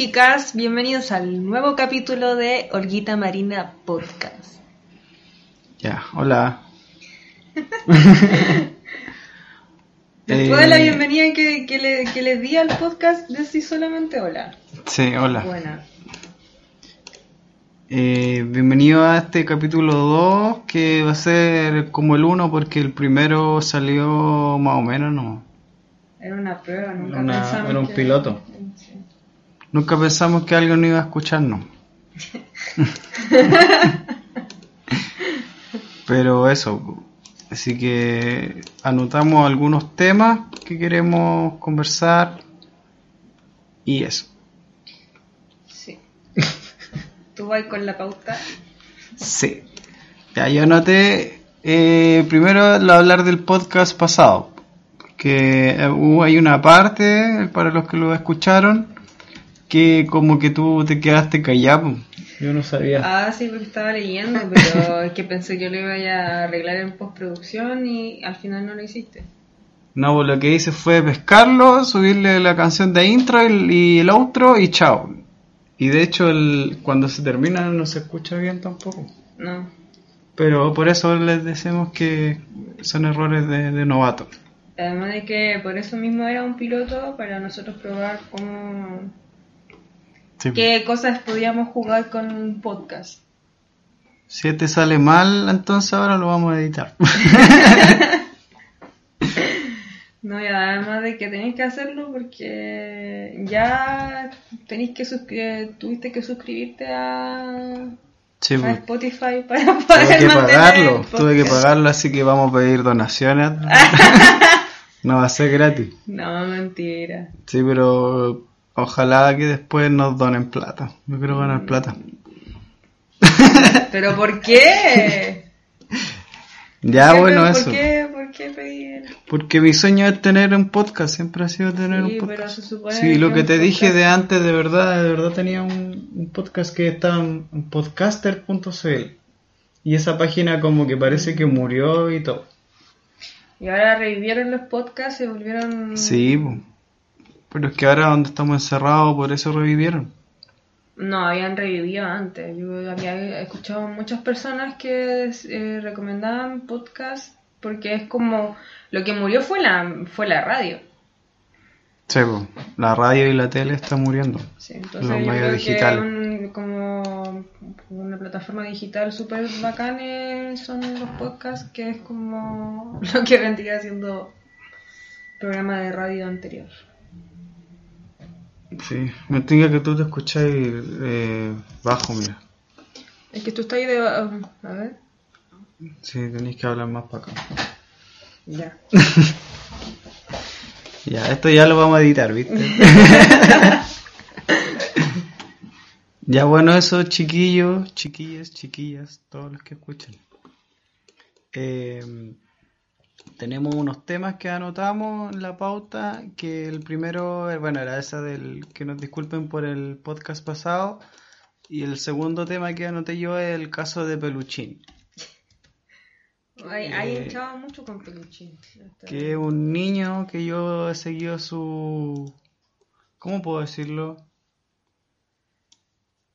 chicas, bienvenidos al nuevo capítulo de Olguita Marina Podcast. Ya, hola. Después de la Eh, bienvenida que, que le, que les di al podcast, decí solamente hola. Sí, hola. Buena. Eh, bienvenido a este capítulo 2 que va a ser como el 1 porque el primero salió más o menos, ¿no? Era una prueba, nunca Una- pensamos era un que- piloto. Nunca pensamos que alguien no iba a escucharnos. Pero eso, así que anotamos algunos temas que queremos conversar y eso. Sí. Tú vas con la pauta. Sí. Ya, yo anoté eh, primero lo hablar del podcast pasado. Que eh, hay una parte, para los que lo escucharon, que como que tú te quedaste callado. Yo no sabía. Ah, sí, porque estaba leyendo, pero es que pensé que lo iba a arreglar en postproducción y al final no lo hiciste. No, pues lo que hice fue pescarlo, subirle la canción de intro y, el outro y chao. Y de hecho el, cuando se termina no se escucha bien tampoco. No. Pero por eso les decimos que son errores de, de novato. Además de que por eso mismo era un piloto para nosotros probar cómo Sí. qué cosas podíamos jugar con un podcast. Si te sale mal, entonces ahora lo vamos a editar. No, y además de que tenéis que hacerlo porque ya tenéis que tuviste que suscribirte a, Sí, a pues. Spotify para Tuve poder que mantener pagarlo, el tuve que pagarlo, así que vamos a pedir donaciones. no va a ser gratis. No, mentira. Sí, pero ojalá que después nos donen plata. Yo quiero ganar plata. ¿Pero por qué? Ya, ¿Qué- Ah, bueno, ¿por eso. Qué, ¿Por qué pedir? Porque mi sueño es tener un podcast, siempre ha sido tener Sí, un pero podcast. se supone Sí, lo que te dije de antes, de verdad, de verdad tenía un, un podcast que estaba en, podcaster.cl. Y esa página como que parece que murió y todo. Y ahora revivieron los podcasts y volvieron... Sí, po. Pero es que ahora donde estamos encerrados, por eso revivieron. No, habían revivido antes. Yo había escuchado muchas personas que eh, recomendaban podcast porque es como lo que murió fue la fue la radio. Sí, po. la radio y la tele están muriendo. Sí, entonces Los yo medios digitales. un- como una plataforma digital súper bacán son los podcasts que es como lo que vendría siendo programa de radio anterior. Sí, me tinga que tú te escuchas eh, bajo, mira. Es que tú estás ahí de... A ver, Sí, tenéis que hablar más para acá. ya. Ya, esto ya lo vamos a editar, ¿viste? ya bueno, eso, chiquillos, chiquillas, chiquillas, todos los que escuchan. Eh, tenemos unos temas que anotamos en la pauta, que el primero, eh, bueno, era esa del que nos disculpen por el podcast pasado, y el segundo tema que anoté yo es el caso de Peluchín. Hay, hay Eh, hinchado mucho con peluchín. que es un niño que yo he seguido su... ¿Cómo puedo decirlo?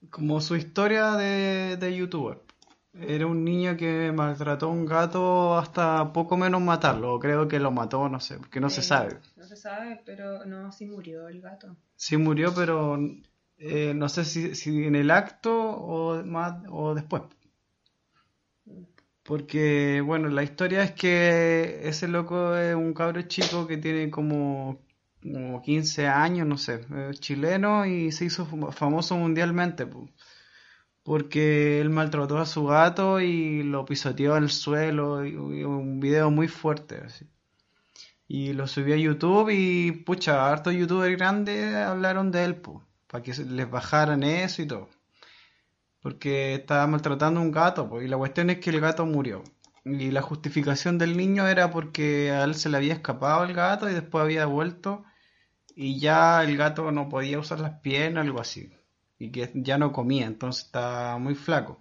Como su historia de, de youtuber. Era un niño que maltrató a un gato hasta poco menos matarlo. o Creo que lo mató, no sé, porque no se Eh, sabe. No se sabe, pero no, sí murió el gato. Sí murió, pero eh, no sé si, si en el acto o, más, o después. Porque, bueno, la historia es que ese loco es un cabro chico que tiene como, como 15 años, no sé, chileno y se hizo fam- famoso mundialmente. po. Porque él maltrató a su gato y lo pisoteó al suelo, y, un video muy fuerte, así. Y lo subió a YouTube y, pucha, hartos youtubers grandes hablaron de él, para que les bajaran eso y todo. Porque estaba maltratando a un gato, pues, y la cuestión es que el gato murió. Y la justificación del niño era porque a él se le había escapado el gato y después había vuelto y ya el gato no podía usar las piernas, algo así. Y que ya no comía, entonces estaba muy flaco.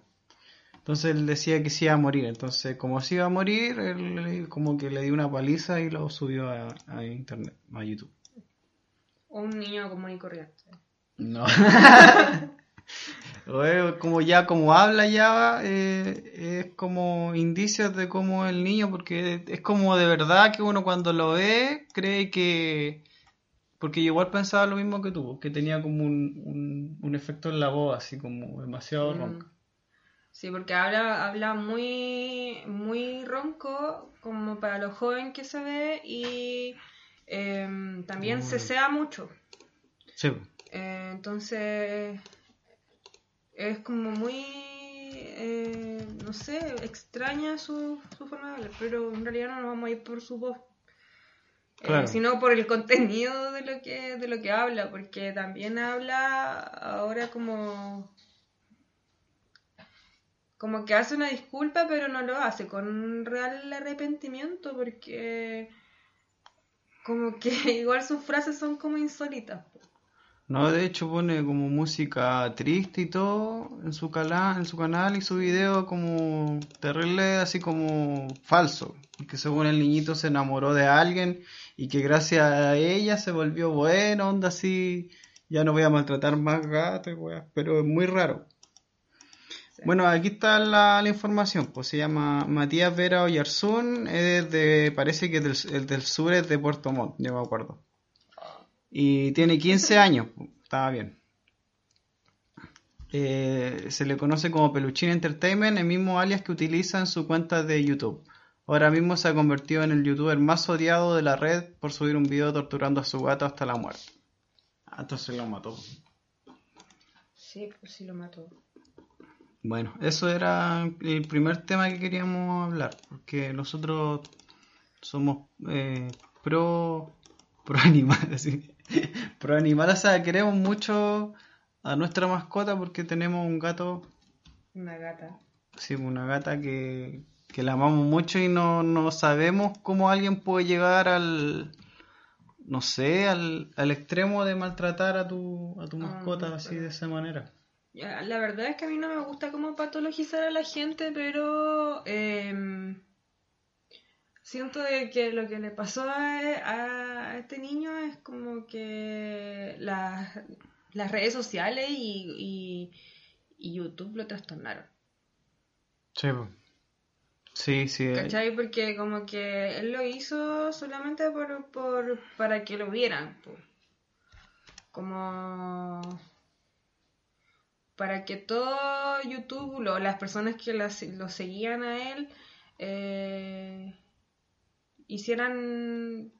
Entonces él decía que se iba a morir. Entonces, como se iba a morir, él como que le dio una paliza y lo subió a, a internet, a YouTube. Un niño común y corriente. No. Como ya como habla ya eh, es como indicios de cómo el niño porque es como de verdad que uno cuando lo ve cree que porque igual pensaba lo mismo que tú que tenía como un, un, un efecto en la voz así como demasiado Mm. ronco Sí, porque habla, habla muy, muy ronco, como para lo joven que se ve, y em, también Mm. cesea mucho. sí Eh, entonces, es como muy, eh, no sé, extraña su, su forma de hablar, pero en realidad no nos vamos a ir por su voz. Eh, sino por el contenido de lo que de lo que habla porque también habla ahora como como que hace una disculpa pero no lo hace con real arrepentimiento porque como que igual sus frases son como insólitas no de hecho pone como música triste y todo en su canal en su canal y su video como terrible así como falso que según el niñito se enamoró de alguien y que gracias a ella se volvió bueno onda así ya no voy a maltratar más gatos weas, pero es muy raro Sí. Bueno, aquí está la, la información, pues se llama Matías Vera Oyarzún, es de, parece que es del, el del sur es de Puerto Montt, yo me acuerdo. Y tiene 15 años, estaba bien. Eh, se le conoce como Peluchín Entertainment, el mismo alias que utiliza en su cuenta de YouTube. Ahora mismo se ha convertido en el youtuber más odiado de la red por subir un video torturando a su gato hasta la muerte. Ah, entonces lo mató. sí pues sí lo mató Bueno, eso era el primer tema que queríamos hablar, porque nosotros somos eh, pro, pro animal, así. Pro animal, o sea, queremos mucho a nuestra mascota porque tenemos un gato, una gata sí, una gata que, que la amamos mucho y no, no sabemos cómo alguien puede llegar al, no sé, al, al extremo de maltratar a tu, a tu mascota así pero- de esa manera. Ya, La verdad es que a mí no me gusta como patologizar a la gente, pero em, siento de que lo que le pasó a, a este niño es como que las, las redes sociales y, y, y YouTube lo trastornaron. Sí. Sí, sí. eh, ¿Cachai? Porque como que él lo hizo solamente por, por, para que lo vieran. Como para que todo YouTube, lo- las personas que lo seguían a él, eh, hicieran,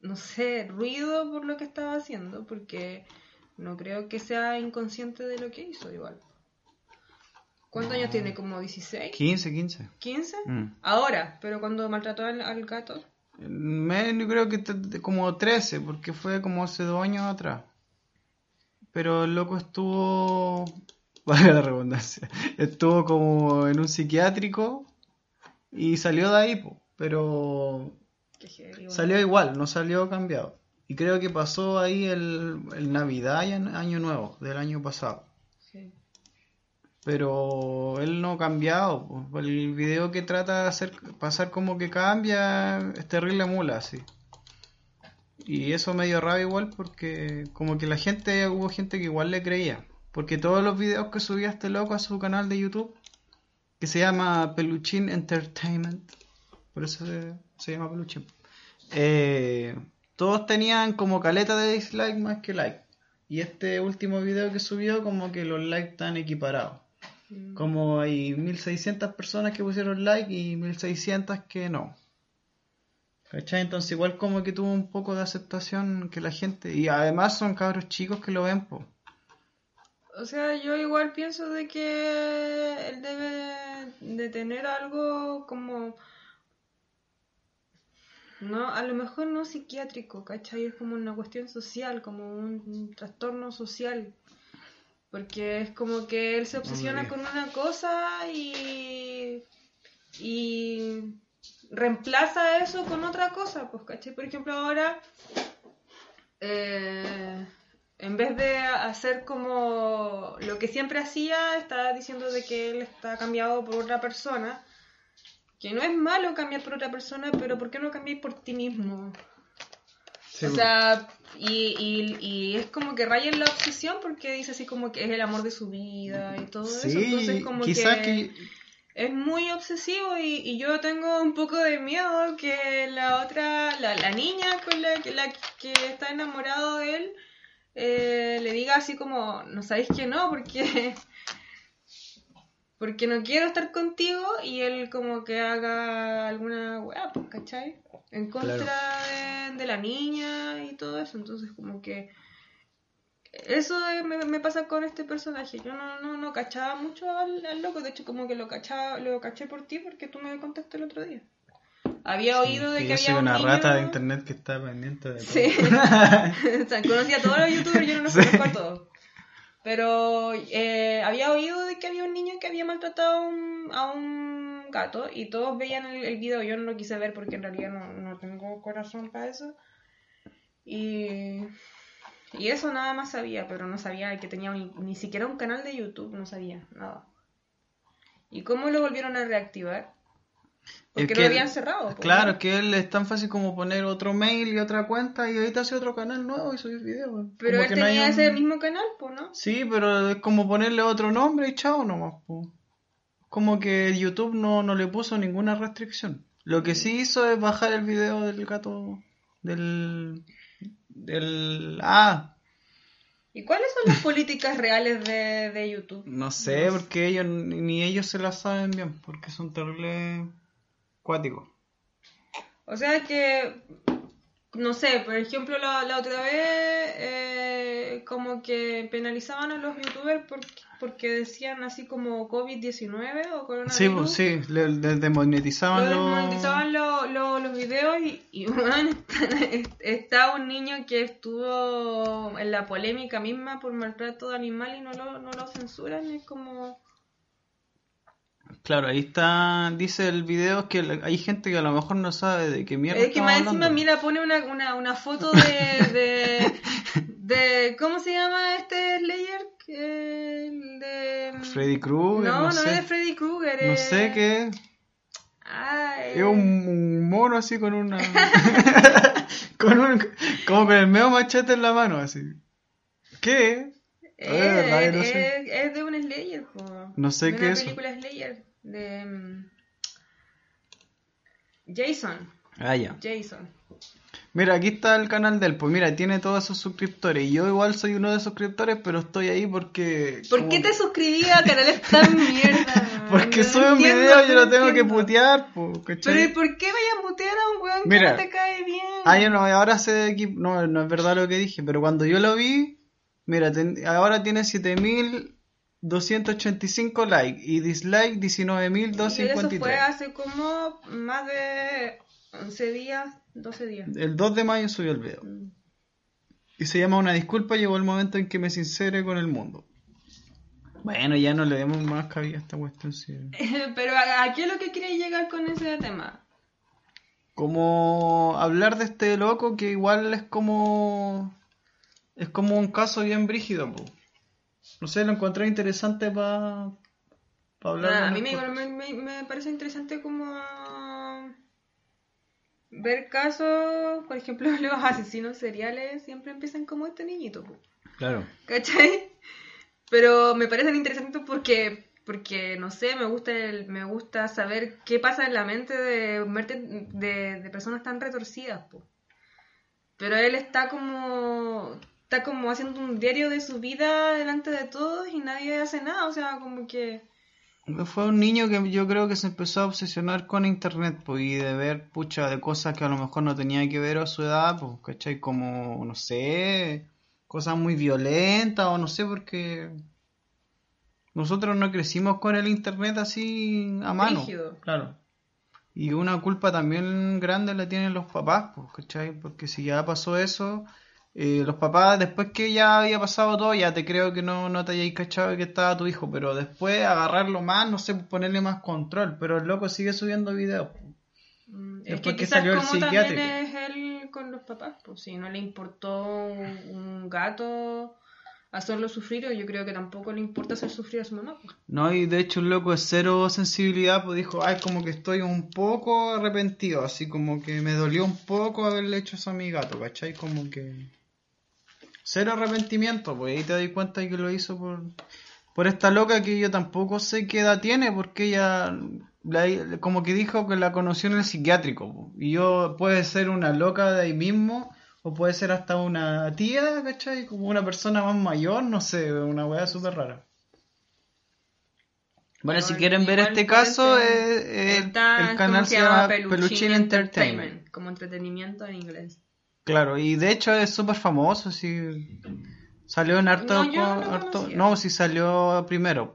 no sé, ruido por lo que estaba haciendo, porque no creo que sea inconsciente de lo que hizo igual. ¿Cuántos años tiene? ¿Como 16? 15, 15. ¿15? Mm. Ahora, pero cuando maltrató al, al gato. Me, yo creo que como 13, porque fue como hace dos años atrás. Pero el loco estuvo, valga la redundancia, estuvo como en un psiquiátrico y salió de ahí, po. pero salió igual, no salió cambiado. Y creo que pasó ahí el, el Navidad y el Año Nuevo del año pasado. Pero él no ha cambiado. El video que trata de hacer pasar como que cambia es terrible mula, sí. Y eso me dio rabia igual porque como que la gente, hubo gente que igual le creía. Porque todos los videos que subía este loco a su canal de YouTube, que se llama Peluchín Entertainment, por eso se, se llama Peluchín, eh, todos tenían como caleta de dislike más que like. Y este último video que subió como que los likes están equiparados. Mm. Como hay 1600 personas que pusieron like y 1600 que no. ¿Cachai? Entonces igual como que tuvo un poco de aceptación que la gente... Y además son cabros chicos que lo ven, po. O sea, yo igual pienso de que él debe de tener algo como... No, a lo mejor no psiquiátrico, ¿cachai? Es como una cuestión social, como un, un trastorno social. Porque es como que él se obsesiona con una cosa y... y reemplaza eso con otra cosa, pues, ¿cachai? Por ejemplo, ahora, eh, en vez de hacer como lo que siempre hacía, está diciendo de que él está cambiado por otra persona, que no es malo cambiar por otra persona, pero ¿por qué no cambiar por ti mismo? Sí, o sea, y, y, y es como que raya en la obsesión porque dice así como que es el amor de su vida y todo eso. Entonces como que... es muy obsesivo y, y yo tengo un poco de miedo que la otra, la, la niña con la, que- la que está enamorado de él, eh, le diga así como, no sabéis que no, porque... Porque no quiero estar contigo y él como que haga alguna weá, pues, ¿cachai? En contra de, de la niña y todo eso. Entonces como que eso me, me pasa con este personaje. Yo no, no, no cachaba mucho al, al loco, de hecho como que lo cachaba, lo caché por ti porque tú me contaste el otro día. Había oído de que que yo había soy un una niño- rata de internet que está pendiente de todo. Sí. o sea, conocía a todos los youtubers, yo no los conozco a todos. Pero eh, había oído de que había un niño que había maltratado a un, un gato y todos veían el, video. Yo no lo quise ver porque en realidad no, no tengo corazón para eso. Y, y eso nada más sabía, pero no sabía que tenía ni, ni siquiera un canal de YouTube, no sabía nada. ¿Y cómo lo volvieron a reactivar? Es Porque que lo habían cerrado. pues, Claro, ¿no? que él es tan fácil como poner otro mail y otra cuenta y ahorita hace otro canal nuevo y subir videos. Pero Como él no tenía un- ese mismo canal, pues, ¿no? Sí, pero es como ponerle otro nombre y chao nomás. po. Como que YouTube no, no le puso ninguna restricción. Lo que sí hizo es bajar el video del gato del... del... Ah, ¿Y cuáles son las políticas reales de, de YouTube? no sé, porque ellos ni ellos se la saben bien, porque son terribles cuáticos. O sea que, no sé, por ejemplo, la, la otra vez eh, como que penalizaban a los youtubers porque, porque decían así como COVID-19 o coronavirus. Sí, pues sí, le, le desmonetizaban Lo los... desmonetizaban lo- lo- los videos y, y bueno, está, está un niño que estuvo en la polémica misma por maltrato de animal y no lo, no lo censuran. Es como... Claro, ahí está, dice el video que hay gente que a lo mejor no sabe de qué mierda Es que más encima, mira, pone una, una, una foto de, de, de- ¿Cómo se llama este Slayer? El de... Freddy Krueger, no, no, no, sé. es de Freddy Krueger. No sé qué es. Eh, Es un, un mono así con una. con un. Como con el medio machete en la mano, así. ¿Qué? no es- sé. es de un Slayer, po. No sé De qué es película Slayer. De. mm, Jason. Ah, ya. Jason. Mira, aquí está el canal de él. Pues mira, tiene todos esos suscriptores. Y yo igual soy uno de esos suscriptores, pero estoy ahí porque. ¿Por como qué que- te suscribí a canales tan mierda? Porque No sube un entiendo, video y yo no lo tengo que putear, pues, ¿cachai? Pero ¿y por qué vayan a mutear a un weón Mira. que no te cae bien? Ah, yo no, ahora sé aquí, no, no es verdad lo que dije, pero cuando yo lo vi, mira, ten- ahora tiene 7285 likes y dislike Y eso 19253. fue hace como más de 11 días, 12 días. El 2 de mayo subió el video. Mm. Y se llama Una disculpa, llegó el momento en que me sincere con el mundo. Bueno, ya no le demos más cabida a esta cuestión. sí. Pero ¿a, qué es lo que queréis llegar con ese tema? Como hablar de este loco que igual es como... Es como un caso bien brígido, po. No sé, lo encontré interesante para hablar. Ah, a mí me, me, me- parece interesante como ver casos, por ejemplo, los asesinos seriales siempre empiezan como este niñito, Claro. ¿cachai? Pero me parecen interesantes porque, porque no sé, me gusta el, me gusta saber qué pasa en la mente de, de, de personas tan retorcidas, po. Pero él está como está como haciendo un diario de su vida delante de todos y nadie hace nada, o sea, como que Fue un niño que yo creo que se empezó a obsesionar con internet, pues, y de ver, pucha, de cosas que a lo mejor no tenía que ver a su edad, pues, ¿cachai? Como, no sé, cosas muy violentas, o no sé, porque nosotros no crecimos con el internet así a mano. Rígido. Claro. Y una culpa también grande la tienen los papás, pues, ¿cachai? Porque si ya pasó eso, eh, los papás, después que ya había pasado todo, ya te creo que no, no te hayáis cachado que estaba tu hijo, pero después agarrarlo más, no sé, ponerle más control, pero el loco sigue subiendo videos. Mm, Es Después que salió el psiquiátrico. es él con los papás, pues si no le importó un, un gato hacerlo sufrir, yo creo que tampoco le importa hacer sufrir a su mamá. pues. No, y de hecho el loco es cero sensibilidad, pues dijo, ay, como que estoy un poco arrepentido, así como que me dolió un poco haberle hecho eso a mi gato, ¿cachai? Como que... Cero arrepentimiento, pues ahí te das cuenta que lo hizo por, por esta loca que yo tampoco sé qué edad tiene, porque ella la- como que dijo que la conoció en el psiquiátrico, po. y yo puede ser una loca de ahí mismo, o puede ser hasta una tía, ¿cachai? Como una persona más mayor, no sé, una weá súper rara. Bueno, si quieren ver este caso, eh, eh, el ¿cómo canal se llama Peluchín Entertainment. como entretenimiento en inglés. Claro, y de hecho es súper famoso, sí. Salió en harto... No, no lo harto- conocía. no, sí salió primero.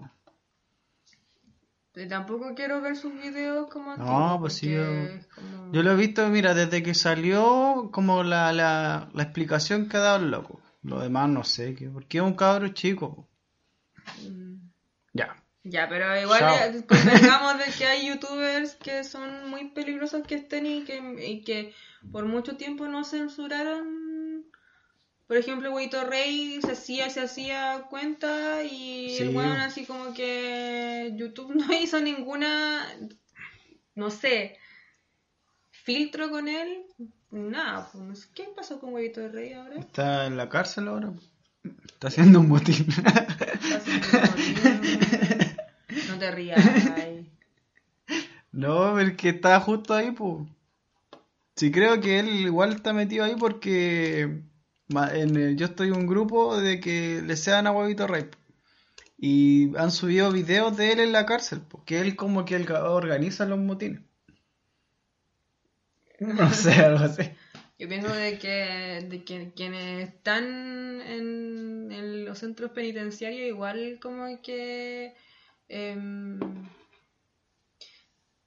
Tampoco quiero ver sus videos como No, antiguos, pues sí, yo- es como- Yo lo he visto, mira, desde que salió como la, la, la explicación que ha dado el loco. Lo demás no sé, que, porque es un cabro chico. Mm. Ya. Pero igual eh, convengamos de que hay youtubers que son muy peligrosos que estén y que, y que por mucho tiempo no censuraron. Por ejemplo, Huito Rey se hacía, se hacía cuenta y Sí. el weón así como que YouTube no hizo ninguna, no sé, filtro con él. Nada, pues, ¿qué pasó con Huito Rey ahora? Está en la cárcel ahora. Está haciendo un motín. Está haciendo un motín. No te rías. ay. no, porque está justo ahí, pues. Sí, creo que él igual está metido ahí porque en el- yo estoy en un grupo de que le sean a Huevito Rey. Y han subido videos de él en la cárcel, porque él como que él organiza los motines. No sé, algo así. Yo pienso de que, de que quienes están en, en los centros penitenciarios igual como que em,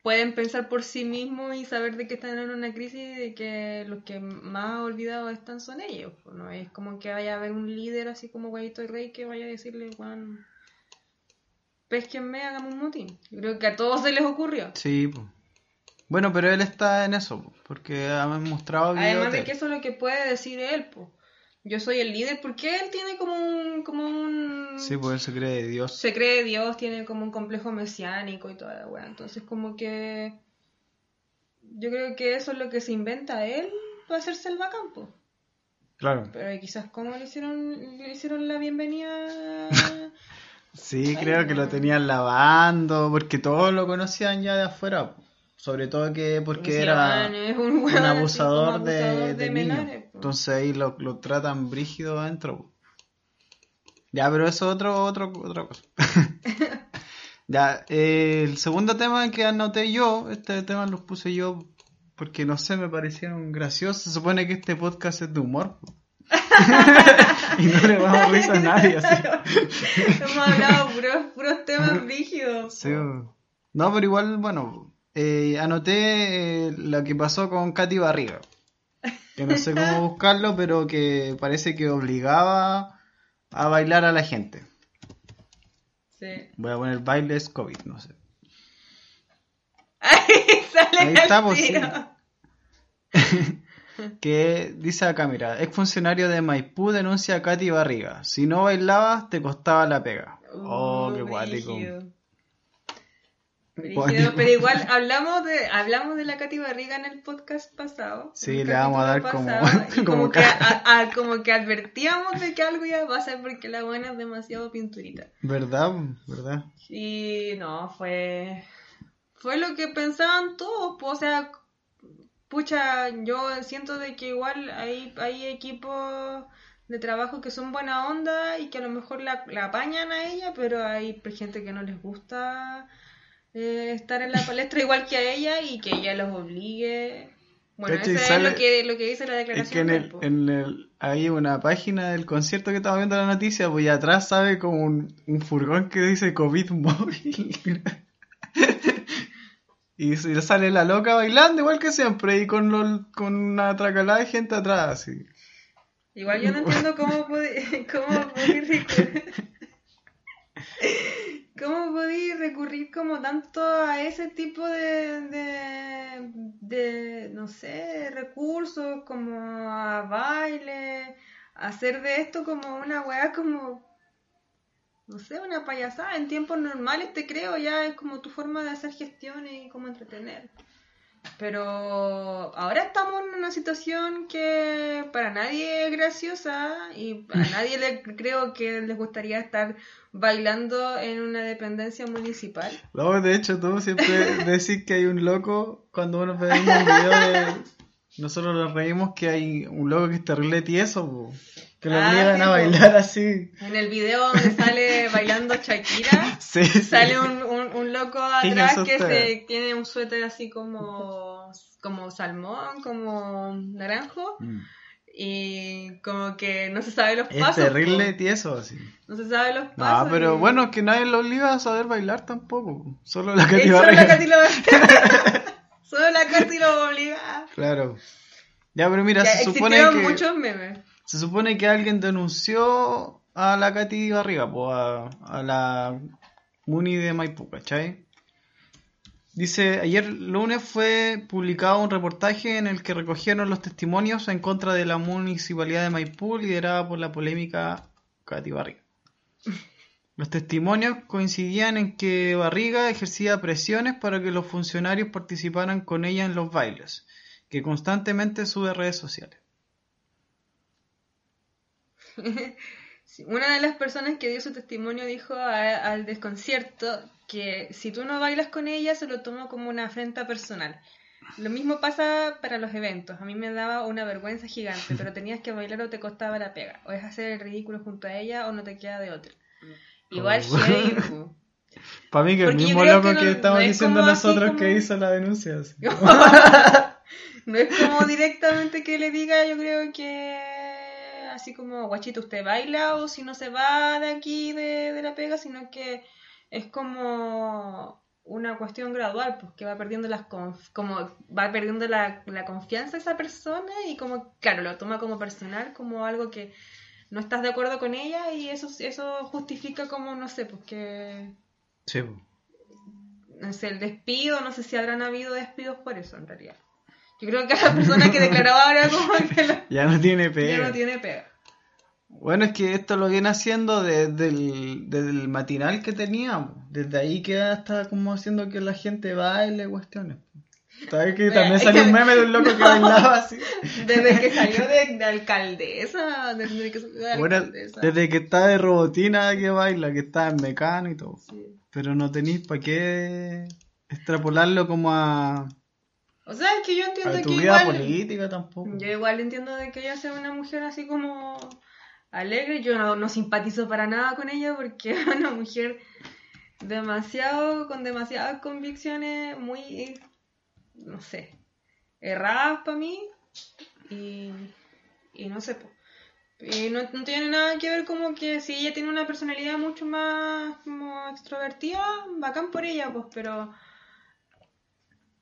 pueden pensar por sí mismos y saber de que están en una crisis y de que los que más olvidados están son ellos. pues, No es como que vaya a haber un líder así como Guayito Rey que vaya a decirle, Juan, pesquenme, hagamos un motín. Yo creo que a todos se les ocurrió. Sí, pues. Bueno, pero él está en eso, po, porque ha mostrado Además de que eso es lo que puede decir él, pues. Yo soy el líder porque él tiene como un, como un... Sí, pues él se cree de Dios. Se cree Dios, tiene como un complejo mesiánico y toda la weá. Entonces como que... Yo creo que eso es lo que se inventa él para hacerse el bacán, po. Claro. Pero quizás cómo le hicieron, le hicieron la bienvenida... Sí, Ay, creo que lo tenían lavando, porque todos lo conocían ya de afuera. Sobre todo que porque Sí, era es un, un weón así abusador de, abusador de menores. Entonces ahí lo, lo tratan brígido adentro. Ya, pero eso es otro, otro, otra cosa. ya, eh, el segundo tema que anoté yo, este tema lo puse yo porque no sé, me parecieron graciosos. Se supone que este podcast es de humor. y no le vamos a risa a nadie así. Hemos hablado puros, puros temas rígidos. Sí, no, pero igual, bueno, eh, anoté eh, lo que pasó con Katy Barriga. Que no sé cómo buscarlo, pero que parece que obligaba a bailar a la gente. Sí. Voy a poner bailes COVID, no sé. Ahí sale Ahí está, pues, sí. Que dice acá, mira, ex funcionario de Maipú denuncia a Katy Barriga. Si no bailabas, te costaba la pega. Oh, Uh, qué guático. Pero igual hablamos de hablamos de la Katy Barriga en el podcast pasado. Sí, le vamos a dar como- como como, que, a- como que advertíamos de que algo iba a pasar porque la buena es demasiado pinturita. ¿Verdad? ¿Verdad? Y no, fue fue lo que pensaban todos, pues, o sea, pucha, yo siento de que igual hay, hay equipos de trabajo que son buena onda y que a lo mejor la, la apañan a ella, pero hay gente que no les gusta eh, estar en la palestra igual que a ella y que ella los obligue. Bueno, eso es lo que, lo que dice la Es que declaración. en el, en el, hay una página del concierto que estamos viendo la noticia, pues y atrás sabe como un, un furgón que dice COVID móvil. y sale la loca bailando igual que siempre y con, lo- con una tracalada de gente atrás. Igual yo no entiendo cómo podí, cómo recurrir, cómo podí recurrir como tanto a ese tipo de, de, de, no sé, recursos, como a baile, hacer de esto como una weá como, no sé, una payasada. En tiempos normales te creo, ya es como tu forma de hacer gestiones y como entretener. Pero ahora estamos en una situación que para nadie es graciosa y a nadie le creo que les gustaría estar bailando en una dependencia municipal. No, de hecho, tú siempre decís que hay un loco cuando uno ve un video de. Nosotros nos reímos que hay un loco que es terrible tieso, po, que lo Ah, obligan sí, a bailar así. En el video donde sale bailando Shakira, Sí, sí. sale un, un, un loco atrás que se tiene un suéter así como, como salmón, como naranjo. Mm. Y como que no se sabe los Es pasos. terrible po. tieso así. No se sabe los pasos. No, pero y- bueno, es que nadie lo obliga a saber bailar tampoco. po. Solo la Katy solo la. Katy lo Solo la Katy lo obliga. Claro. Ya, pero mira, Ya se supone que muchos memes. se supone que alguien denunció a la Katy Barriga, pues a, a la Muni de Maipú, ¿cachai? Dice, ayer lunes fue publicado un reportaje en el que recogieron los testimonios en contra de la municipalidad de Maipú liderada por la polémica Katy Barriga. Los testimonios coincidían en que Barriga ejercía presiones para que los funcionarios participaran con ella en los bailes, que constantemente sube a redes sociales. Una de las personas que dio su testimonio dijo a- al desconcierto que si tú no bailas con ella se lo tomo como una afrenta personal. Lo mismo pasa para los eventos. A mí me daba una vergüenza gigante, pero tenías que bailar o te costaba la pega. O es hacer el ridículo junto a ella o no te queda de otra. Igual Oh. Para mí que el Porque mismo loco que que, no- estamos no diciendo nosotros como- que hizo la denuncia. así. No es como directamente que le diga, yo creo que así como, guachito, usted baila o si no se va de aquí de, de la pega, sino que es como una cuestión gradual, pues que va perdiendo las como va perdiendo la, la confianza esa persona y como, claro, lo toma como personal, como algo que no estás de acuerdo con ella y eso, eso justifica como, no sé, pues que, Sí, po. no sé, el despido, no sé si habrán habido despidos por eso en realidad. Yo creo que la persona que declaraba ahora como que ya no tiene ya pega. no tiene pega. Bueno, es que esto lo viene haciendo desde el, desde el matinal que teníamos. Desde ahí que está como haciendo que la gente baile cuestiones. ¿Sabes que también salió un meme de un loco que bailaba así? Desde que salió de, de alcaldesa, desde que salió de Bueno, alcaldesa. desde que está de robotina que baila, que está en mecano y todo. Sí. Pero no tenéis para qué extrapolarlo como a, O sea, es que yo entiendo a tu que vida igual... política tampoco. Yo igual entiendo de que ella sea una mujer así como alegre. Yo no, no simpatizo para nada con ella porque es una mujer demasiado, con demasiadas convicciones muy, no sé, erradas para mí. Y, y no sé. Y no, no tiene nada que ver como que si ella tiene una personalidad mucho más como extrovertida, bacán por ella, pues, pero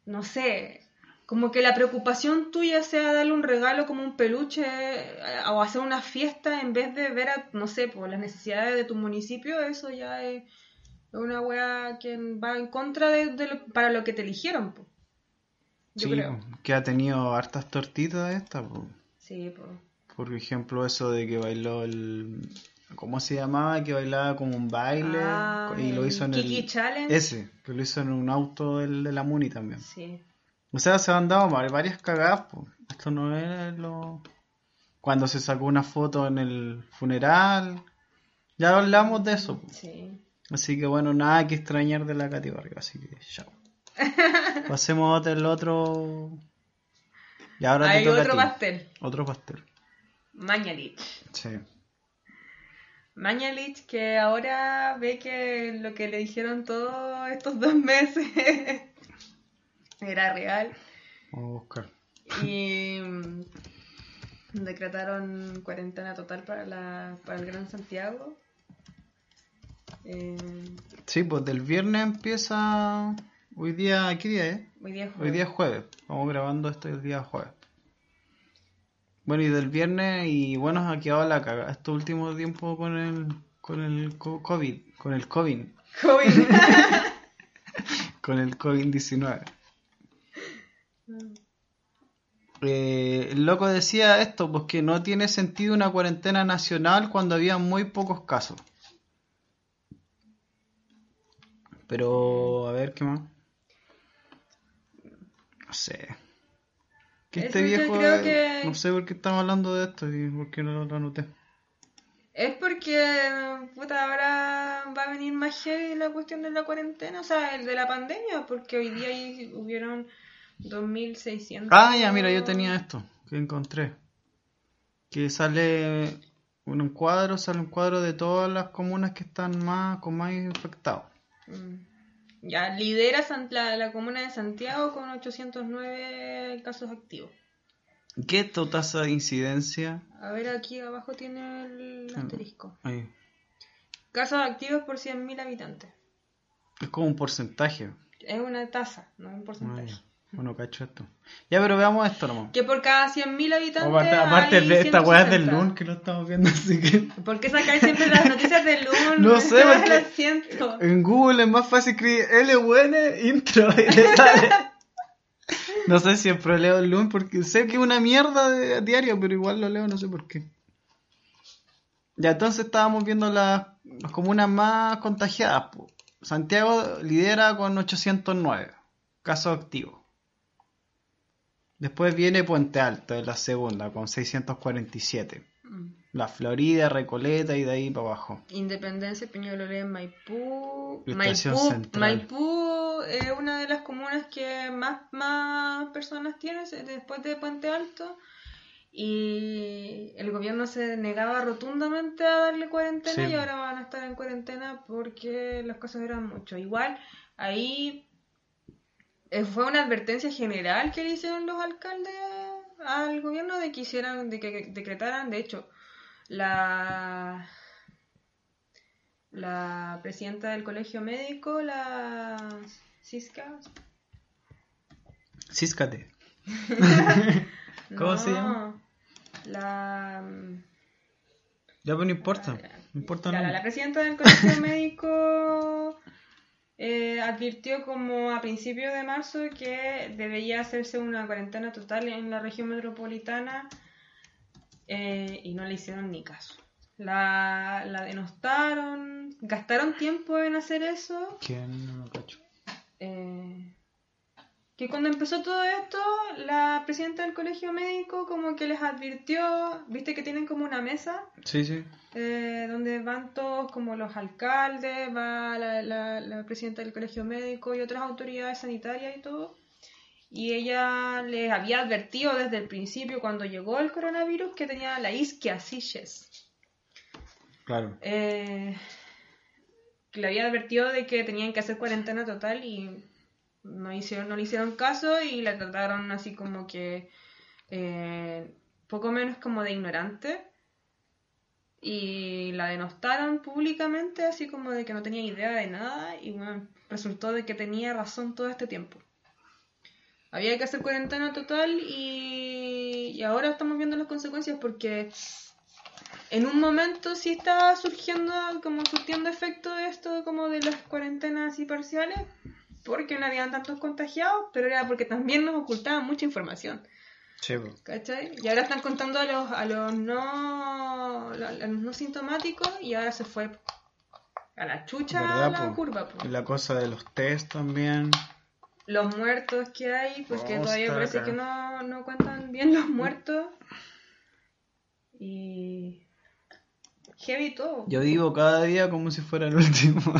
no sé, como que la preocupación tuya sea darle un regalo como un peluche eh, o hacer una fiesta en vez de ver, a, no sé, por las necesidades de tu municipio, eso ya es una wea que va en contra de, de lo- para lo que te eligieron, po. Yo Sí, creo. que ha tenido hartas tortitas esta, po. Sí. Por ejemplo, eso de que bailó el... ¿Cómo se llamaba? Que bailaba como un baile Ah, y lo hizo en Kiki el... Challenge. Ese, que lo hizo en un auto del, de la Muni también. Sí. O sea, se han dado var- varias cagadas, po. Esto no es lo... Cuando se sacó una foto en el funeral. Ya hablamos de eso, po. Sí. Así que bueno, nada que extrañar de la Katy Barriga, así que chao. Pasemos al otro... Y ahora te Hay toca otro pastel. Otro pastel. Mañalich. Sí. Mañalich que ahora ve que lo que le dijeron todos estos dos meses era real Vamos a buscar. y mm, decretaron cuarentena total para, la, para el Gran Santiago. Eh, Sí, pues del viernes empieza. Hoy día, ¿qué día es? hoy día es Hoy jueves. día es jueves. Estamos grabando esto el día jueves. Bueno, y del viernes, y bueno, ha quedado la caga estos últimos tiempos con el, con el co- COVID, con el COVID, COVID. con el COVID-19. Eh, el loco decía esto, pues que no tiene sentido una cuarentena nacional cuando había muy pocos casos. Pero, a ver, ¿qué más? No sé. Que este yo viejo, creo eh, que- no sé por qué estamos hablando de esto y por qué no lo anoté. Es porque, puta, ahora va a venir más heavy la cuestión de la cuarentena, o sea, el de la pandemia, porque hoy día ahí hubieron 2.600. Ah, ya, mira, yo tenía esto que encontré. Que sale un un cuadro, sale un cuadro de todas las comunas que están más con más infectados. Mm. Ya, lidera la, la comuna de Santiago con 809 casos activos. ¿Qué es tu tasa de incidencia? A ver, aquí abajo tiene el asterisco. Ahí. Casos activos por 100.000 habitantes. Es como un porcentaje. Es una tasa, no es un Ah, porcentaje. Bueno, cacho esto. Ya, pero veamos esto nomás. Que por cada 100.000 habitantes. Aparte, de esta weá del 160. LUN que lo estamos viendo, así que ¿Por qué sacáis siempre las noticias del LUN? No sé, porque- Lo siento. en Google es más fácil escribir LUN intro y le sale. No sé si siempre leo el LUN porque sé que es una mierda de diario, pero igual lo leo, no sé por qué. Ya, entonces estábamos viendo las, las comunas más contagiadas. Santiago lidera con 809 casos activos. Después viene Puente Alto, es la segunda, con 647. Mm. La Florida, Recoleta y de ahí para abajo. Independencia, Peñalolén, Maipú. Maipú. Maipú es una de las comunas que más, más personas tiene se- después de Puente Alto. Y el gobierno se negaba rotundamente a darle cuarentena Sí. y ahora van a estar en cuarentena porque los casos eran muchos. Igual, ahí fue una advertencia general que le hicieron los alcaldes al gobierno de que hicieran, de que decretaran, de hecho, la la presidenta del colegio médico, la Cisca. Císcate. ¿Cómo se llama? La, Ya, pero no importa. No importa la, nada. la presidenta del colegio médico eh, advirtió como a principios de marzo que debería hacerse una cuarentena total en la región metropolitana eh, y no le hicieron ni caso. La, la denostaron, gastaron tiempo en hacer eso. ¿Quién? No lo cacho. eh, que cuando empezó todo esto, la presidenta del colegio médico como que les advirtió, viste que tienen como una mesa Sí, sí. eh, donde van todos como los alcaldes, va la, la, la presidenta del colegio médico y otras autoridades sanitarias y todo. Y ella les había advertido desde el principio, cuando llegó el coronavirus, que tenía la isquiasiches. Claro. Eh, que le había advertido de que tenían que hacer cuarentena total y no hicieron no le hicieron caso y la trataron así como que eh, poco menos como de ignorante y la denostaron públicamente así como de que no tenía idea de nada y bueno, resultó de que tenía razón todo este tiempo. Había que hacer cuarentena total y, y ahora estamos viendo las consecuencias porque en un momento sí estaba surgiendo, como surtiendo efecto esto, como de las cuarentenas así parciales, porque no habían tantos contagiados, pero era porque también nos ocultaban mucha información, Sí. ¿cachai? Y ahora están contando a los, a los no, a los no sintomáticos y ahora se fue a la chucha ¿Verdad, la po? curva, po. La cosa de los test también. Los muertos que hay, porque Oh, todavía parece acá. que no, no cuentan bien los muertos. Y... Heavy todo. Yo vivo cada día como si fuera el último.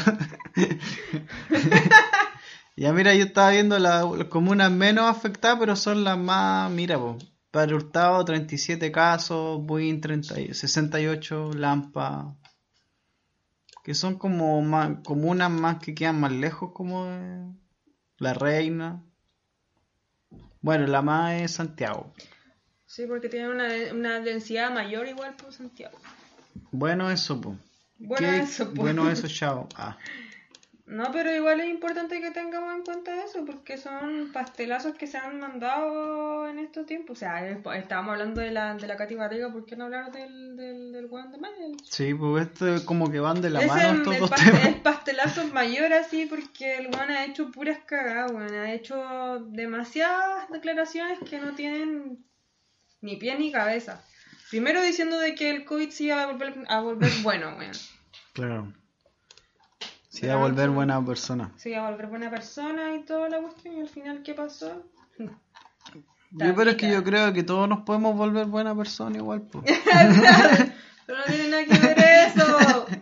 ya mira, yo estaba viendo la- las comunas menos afectadas, pero son las más, mira, po, Padre Hurtado 37 casos, Buin 30, y- 68, Lampa, que son como más, comunas más que quedan más lejos como de La Reina. Bueno, la más es Santiago. Sí, porque tienen una, una densidad mayor igual por Santiago. Bueno, eso, po. Bueno, ¿Qué- eso, pues. Bueno, eso, chao. Ah. No, pero igual es importante que tengamos en cuenta eso, porque son pastelazos que se han mandado en estos tiempos. O sea, es- estábamos hablando de la, de la Katy Barriga, ¿por qué no hablar del, del, del de Manuel? Sí, pues esto es como que van de la Es mano el, estos el dos paste- temas. el pastelazo mayor así porque el weón ha hecho puras cagadas, weón. Ha hecho demasiadas declaraciones que no tienen ni pie ni cabeza. Primero diciendo de que el COVID sí iba a volver, a volver bueno, weón. Claro. Sí, a volver buena persona. Sí iba a volver buena persona y toda la cuestión y al final, ¿qué pasó? Yo, pero es que yo creo que todos nos podemos volver buena persona igual, pues. Pero no tiene nada que ver eso.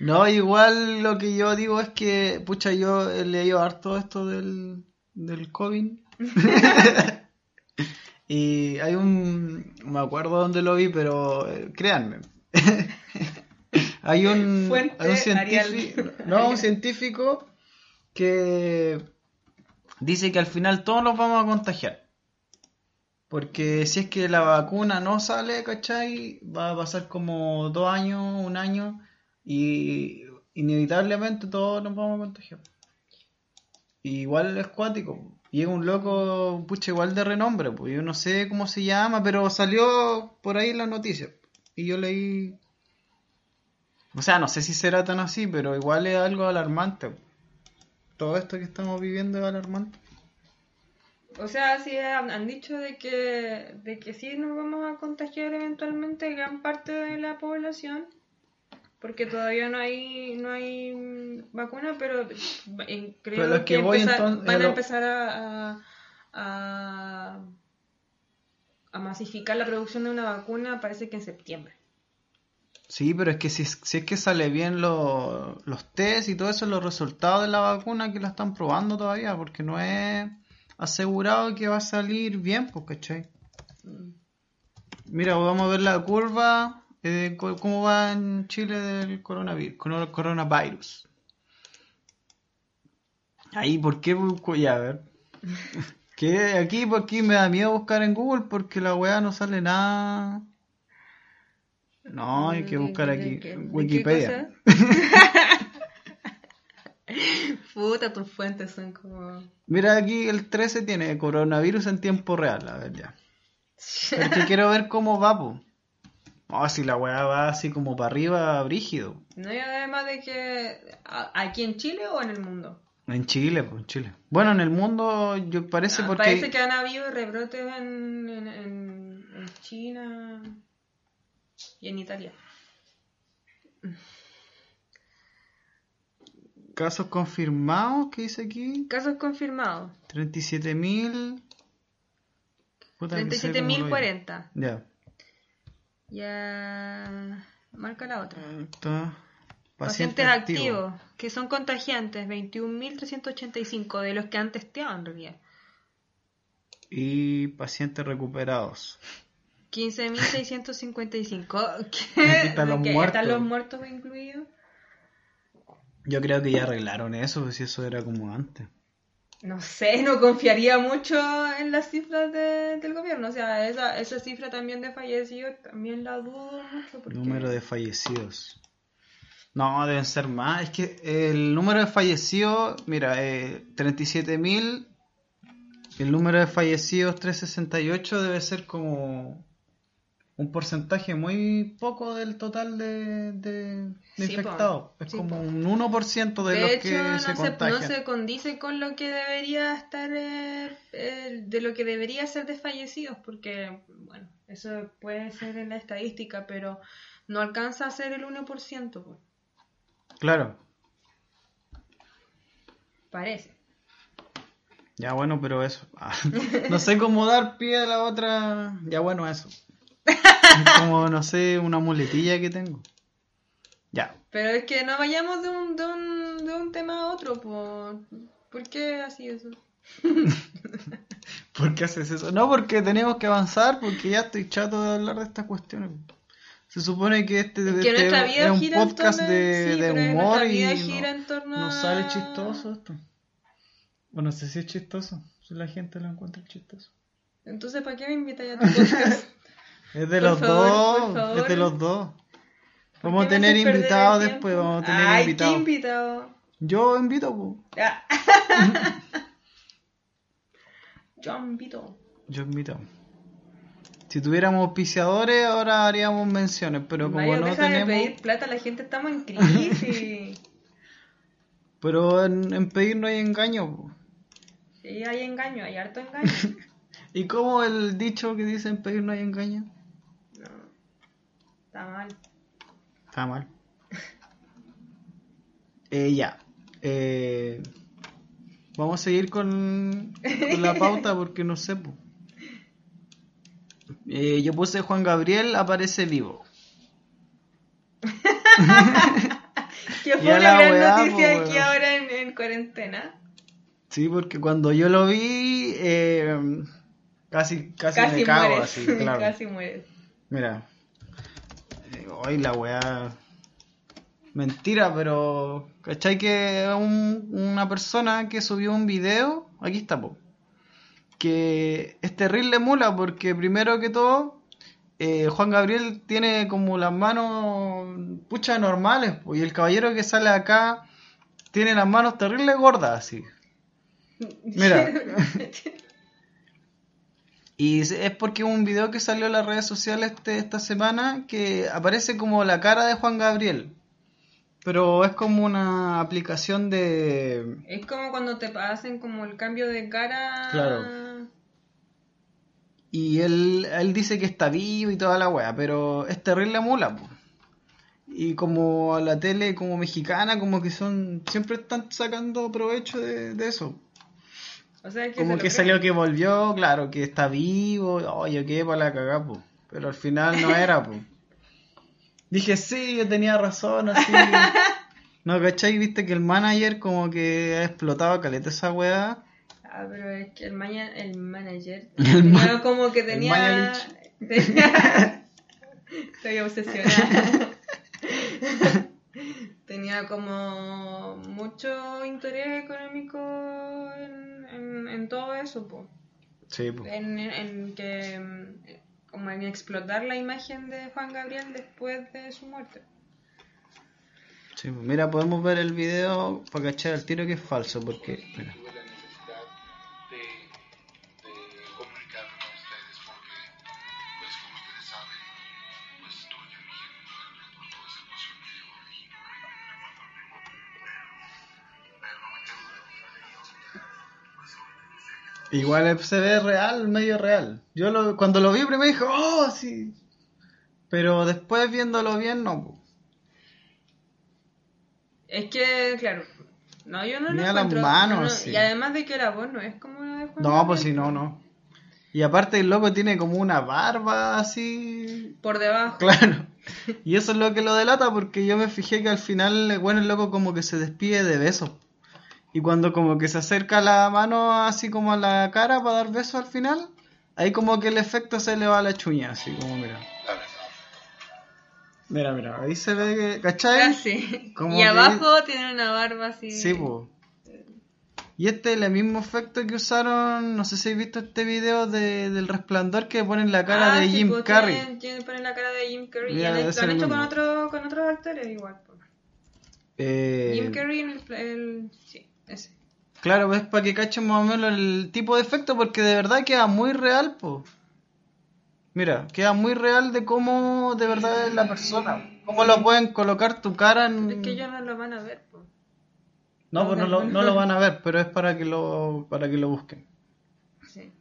No, igual lo que yo digo es que, pucha, yo he leído harto esto del, del COVID. y hay un, me acuerdo dónde lo vi, pero eh, créanme. Hay un, Fuente hay un científico, Arial. no, un científico que dice que al final todos nos vamos a contagiar. Porque si es que la vacuna no sale, ¿cachai? Va a pasar como dos años, un año, y inevitablemente todos nos vamos a contagiar. Y igual es cuático. Es un loco, pucha, igual de renombre, pues yo no sé cómo se llama, pero salió por ahí la noticia. Y yo leí... O sea, no sé si será tan así, pero igual es algo alarmante. Todo esto que estamos viviendo es alarmante. O sea, sí han, han dicho de que, de que sí nos vamos a contagiar eventualmente gran parte de la población, porque todavía no hay no hay mm, vacuna, pero eh, creo Pero que, que voy empezar- entonces- van a lo- empezar a, a, a, a masificar la producción de una vacuna, parece que en septiembre. Sí, pero es que si, si es que sale bien lo- los test y todo eso, los resultados de la vacuna que la están probando todavía, porque no es asegurado que va a salir bien, pues, ¿cachai? Mira, vamos a ver la curva, eh, cómo va en Chile del coronavirus, coronavirus. Ahí, ¿por qué busco? Ya, a ver. Que aquí, por aquí me da miedo buscar en Google porque la weá no sale nada. No, hay que ¿De- buscar aquí qué- qué Wikipedia. Puta, tus fuentes son como... Mira, aquí el 13 tiene coronavirus en tiempo real, a ver ya. Pero es que quiero ver cómo va, po. Oh, si la weá va así como para arriba, brígido. No, y además de que... ¿a- ¿Aquí en Chile o en el mundo? En Chile, pues, en Chile. Bueno, en el mundo, yo parece Ah, porque... Parece que han habido rebrotes en, en- en China y en Italia. Casos confirmados, ¿qué dice aquí? Casos confirmados. 37.000... Puta, no sé cómo lo digo. 37.040. Ya. Ya... Marca la otra. Está. Pacientes activos, que son contagiantes, 21.385, de los que han testeado en realidad. Y pacientes recuperados. 15.655. ¿Qué? Están los ¿Qué? ¿Están los muertos incluidos? Yo creo que ya arreglaron eso, pues si eso era como antes. No sé, no confiaría mucho en las cifras de- del gobierno. O sea, esa, esa cifra también de fallecidos también la dudo mucho. Porque... Número de fallecidos. No, deben ser más. Es que el número de fallecidos, mira, eh, 37.000. El número de fallecidos 368 debe ser como un porcentaje muy poco del total de, de- de Sí, po. infectados. Es Sí, como po. un 1% de, De, los hecho, que no se se, no contagian. se condice con lo que debería estar, eh, eh, de lo que debería ser desfallecidos, porque, bueno, eso puede ser en la estadística, pero no alcanza a ser el 1%, pues, Claro. parece. Ya bueno, pero eso. No sé cómo dar pie a la otra. Ya bueno, eso. Es como, no sé, una muletilla que tengo. Ya. Pero es que no vayamos de un, de un, de un tema a otro, pues, ¿por qué así eso? ¿Por qué haces eso? No, porque tenemos que avanzar, porque ya estoy chato de hablar de estas cuestiones. Se supone que este, Es que este nuestra vida un podcast torno- de, sí, de humor y no, gira no a- sale chistoso esto. O no sé si es chistoso, si la gente lo encuentra chistoso. Entonces, ¿para qué me invitáis a tu podcast? Es de Por los favor, dos, es de los dos. ¿Por Vamos a tener invitados después, vamos a tener Ay, invitados. ¿qué invitado? Yo invito. Ah. Yo invito. Yo invito. Si tuviéramos auspiciadores, ahora haríamos menciones, pero como Mario, no deja de tenemos. pedir plata, la gente estamos en crisis. Pero en, en pedir no hay engaño. po. sí, hay engaño, hay harto engaño. ¿Y cómo el dicho que dice en pedir no hay engaño? Está mal. Está mal. Eh, ya. Eh, vamos a seguir con, con la pauta porque no sé. po. Eh, yo puse Juan Gabriel aparece vivo. Que fue una la gran weá, noticia po, aquí ahora en, en cuarentena. Sí, porque cuando yo lo vi, eh, casi, casi, Casi me cago mueres. así, claro. Casi mueres. Mira. Hoy la weá. Mentira, pero. ¿Cachai que un- una persona que subió un video? Aquí está, po. Que es terrible mula porque primero que todo. eh, Juan Gabriel tiene como las manos pucha normales, po, y el caballero que sale acá tiene las manos terrible gordas, así. Mira. Y es porque un video que salió en las redes sociales este- esta semana que aparece como la cara de Juan Gabriel. Pero es como una aplicación de... Es como cuando te hacen como el cambio de cara. Claro. Y él, él dice que está vivo y toda la wea, pero es terrible mula. po. Y como a la tele como mexicana, como que son... Siempre están sacando provecho de, de eso. O sea, que Como se que salió que volvió, claro, que está vivo. Oye, qué para la cagá, po. Pero al final no era, po. Dije, sí, yo tenía razón, así. No, ¿cachai? Viste que el manager como que ha explotado caleta esa weá. Ah, pero es que el, maña- el manager El como que tenía... Tenía- Estoy obsesionada. Tenía como mucho interés económico en, en, en todo eso, po. Sí, po. En, en que... Como en explotar la imagen de Juan Gabriel después de su muerte. Sí. Mira, podemos ver el video para cachar el tiro que es falso, porque... Mira. Igual se ve real, medio real. Yo lo, cuando lo vi primero dije, oh, sí. Pero después viéndolo bien, no. Es que, claro. No, yo no lo Mira las encuentro. manos, no, sí. Y además de que la voz no es como la de Juan No, pues si no, no. Y aparte el loco tiene como una barba así. Por debajo. Claro. Y eso es lo que lo delata porque yo me fijé que al final, bueno, el loco como que se despide de besos. Y cuando como que se acerca la mano así como a la cara para dar besos al final, ahí como que el efecto se le va a la chuña, así como mira. Mira, mira, ahí se ve que, ¿cachai? Como Y que- abajo tiene una barba así. Sí, pues. Y este es el mismo efecto que usaron, no sé si habéis visto este video de, del resplandor que ponen la cara Ah, de sí, Jim pues, Carrey. Tienen, tienen- ponen la cara de Jim Carrey. Mira, y han, lo han hecho con, otro, con otros actores igual. pues. Eh, Jim Carrey en el, el- Sí, ese. Claro, pues para que cachen más o menos el tipo de efecto, porque de verdad queda muy real, pues. Mira, queda muy real de cómo de verdad es la persona. Cómo lo pueden colocar tu cara en... Es que ellos no lo van a ver. pues. No, pues no lo, no lo van a ver, pero es para que lo, para que lo busquen. Sí.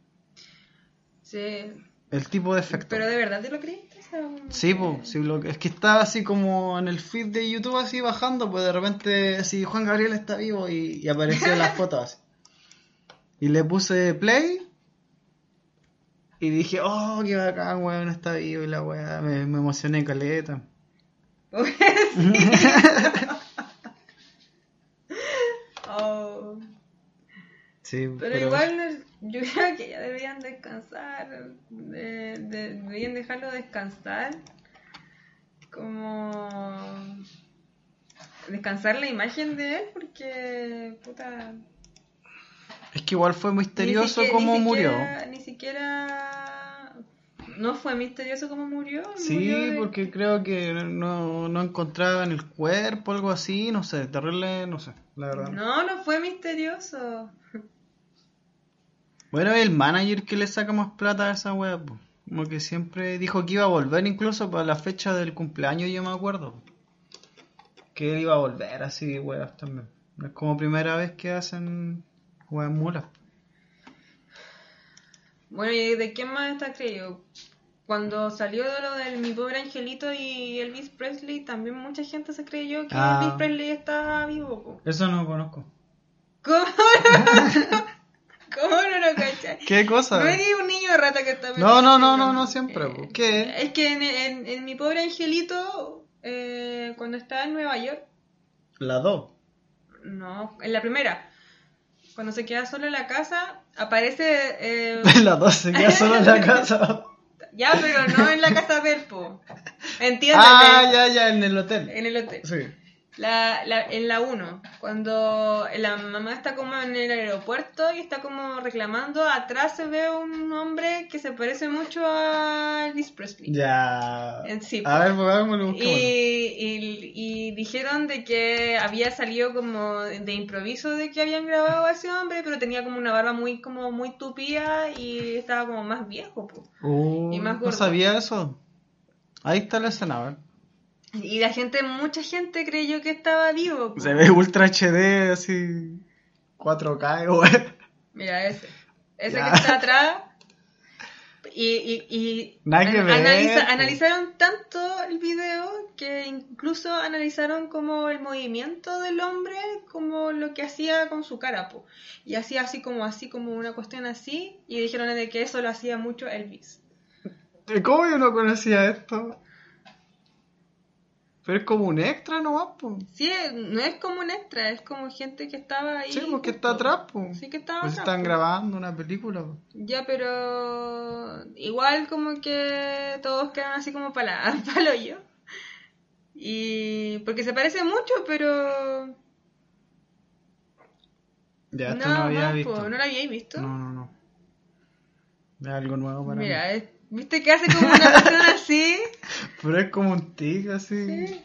Sí. El tipo de efecto. Pero de verdad te lo creíste. Sí, sí, lo es que está así como en el feed de YouTube así bajando, pues de repente así Juan Gabriel está vivo y, y apareció las fotos. Y le puse play y dije, oh, qué bacán, weón, está vivo y la weá, me, me emocioné caleta. Oh. Sí, Pero, igual yo creo que ya deberían descansar, de, de- deberían dejarlo descansar, como descansar la imagen de él, porque puta, Es que igual fue misterioso siquiera- cómo ni murió. siquiera- Ni siquiera ¿No fue misterioso cómo murió? Sí, Murió de- porque creo que no, no encontraban el cuerpo, algo así, no sé, terrible, no sé, la verdad. No, no fue misterioso. Bueno, el manager que le saca más plata a esa wea, po. como que siempre dijo que iba a volver incluso para la fecha del cumpleaños, yo me acuerdo. Que él iba a volver así, weas también. No es como primera vez que hacen weas mulas. Bueno, ¿y de quién más está creído? Cuando salió de lo del Mi Pobre Angelito y Elvis Presley, también mucha gente se creyó que Ah. Elvis Presley estaba vivo. po. Eso no conozco. ¿Cómo? ¿Cómo no lo cachai? ¿Qué cosa? No eres un niño rata que está No, no, no, no, no siempre, po. ¿Qué? Es que en, en- en Mi Pobre Angelito, eh, cuando estaba en Nueva York, La 2. no, en la primera, cuando se queda solo en la casa, aparece... eh, La 2 se queda solo en la casa. ya, pero no en la casa del po. Entiéndeme. ah, ya, ya, en el hotel. En el hotel. Sí. La, la, en la 1, cuando la mamá está como en el aeropuerto y está como reclamando, atrás se ve un hombre que se parece mucho a Elvis Presley. Ya. Sí, A ver, pues hagámoslo, Y, y, y dijeron de que había salido como de improviso de que habían grabado a ese hombre, pero tenía como una barba muy como muy tupida y estaba como más viejo. po. Uh, y más no gordo. sabía eso. Ahí está la escena, a ver. Y la gente, mucha gente creyó que estaba vivo. Se ve ultra HD, así. 4K, güey. Mira ese. Ese Ya. que está atrás. Y, y, y Nada que ver, analiza- analizaron tanto el video que incluso analizaron como el movimiento del hombre, como lo que hacía con su cara, po. Y hacía así como así, como una cuestión así, y dijeron de que eso lo hacía mucho Elvis. ¿Cómo yo no conocía esto? Pero es como un extra nomás, pues. Sí, no es como un extra, es como gente que estaba ahí. Sí, porque justo. está atrás, pues. Sí que estaba Pues atrás, están po. grabando una película, po. Ya, pero igual como que todos quedan así como para el hoyo. Y porque se parece mucho, pero Ya, esto no había más, visto. po, ¿no lo habíais visto? No, no, no. Es algo nuevo para Mira, mí. es- ¿viste que hace como una persona así? Pero es como un tic, así. Sí.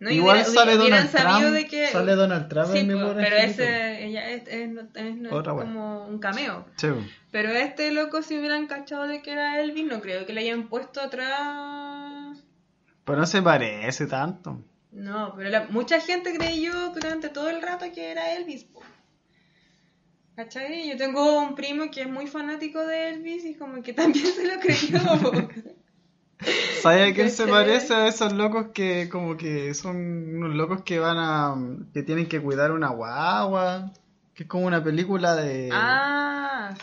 No, Igual hubiera- sale Donald Trump. que... Sale Donald Trump Sí, en mi pero angelito. ese ella es, es- es- es Otra wea. como un cameo. Sí. Pero este loco, si hubieran cachado de que era Elvis, no creo que le hayan puesto atrás... Pero no se parece tanto. No, pero la- mucha gente creyó durante todo el rato que era Elvis. ¿Cachai? Yo tengo un primo que es muy fanático de Elvis y como que también se lo creyó. ¿Sabes a quién se parece a esos locos que como que son unos locos que van a... que tienen que cuidar una guagua? Que es como una película de... ah,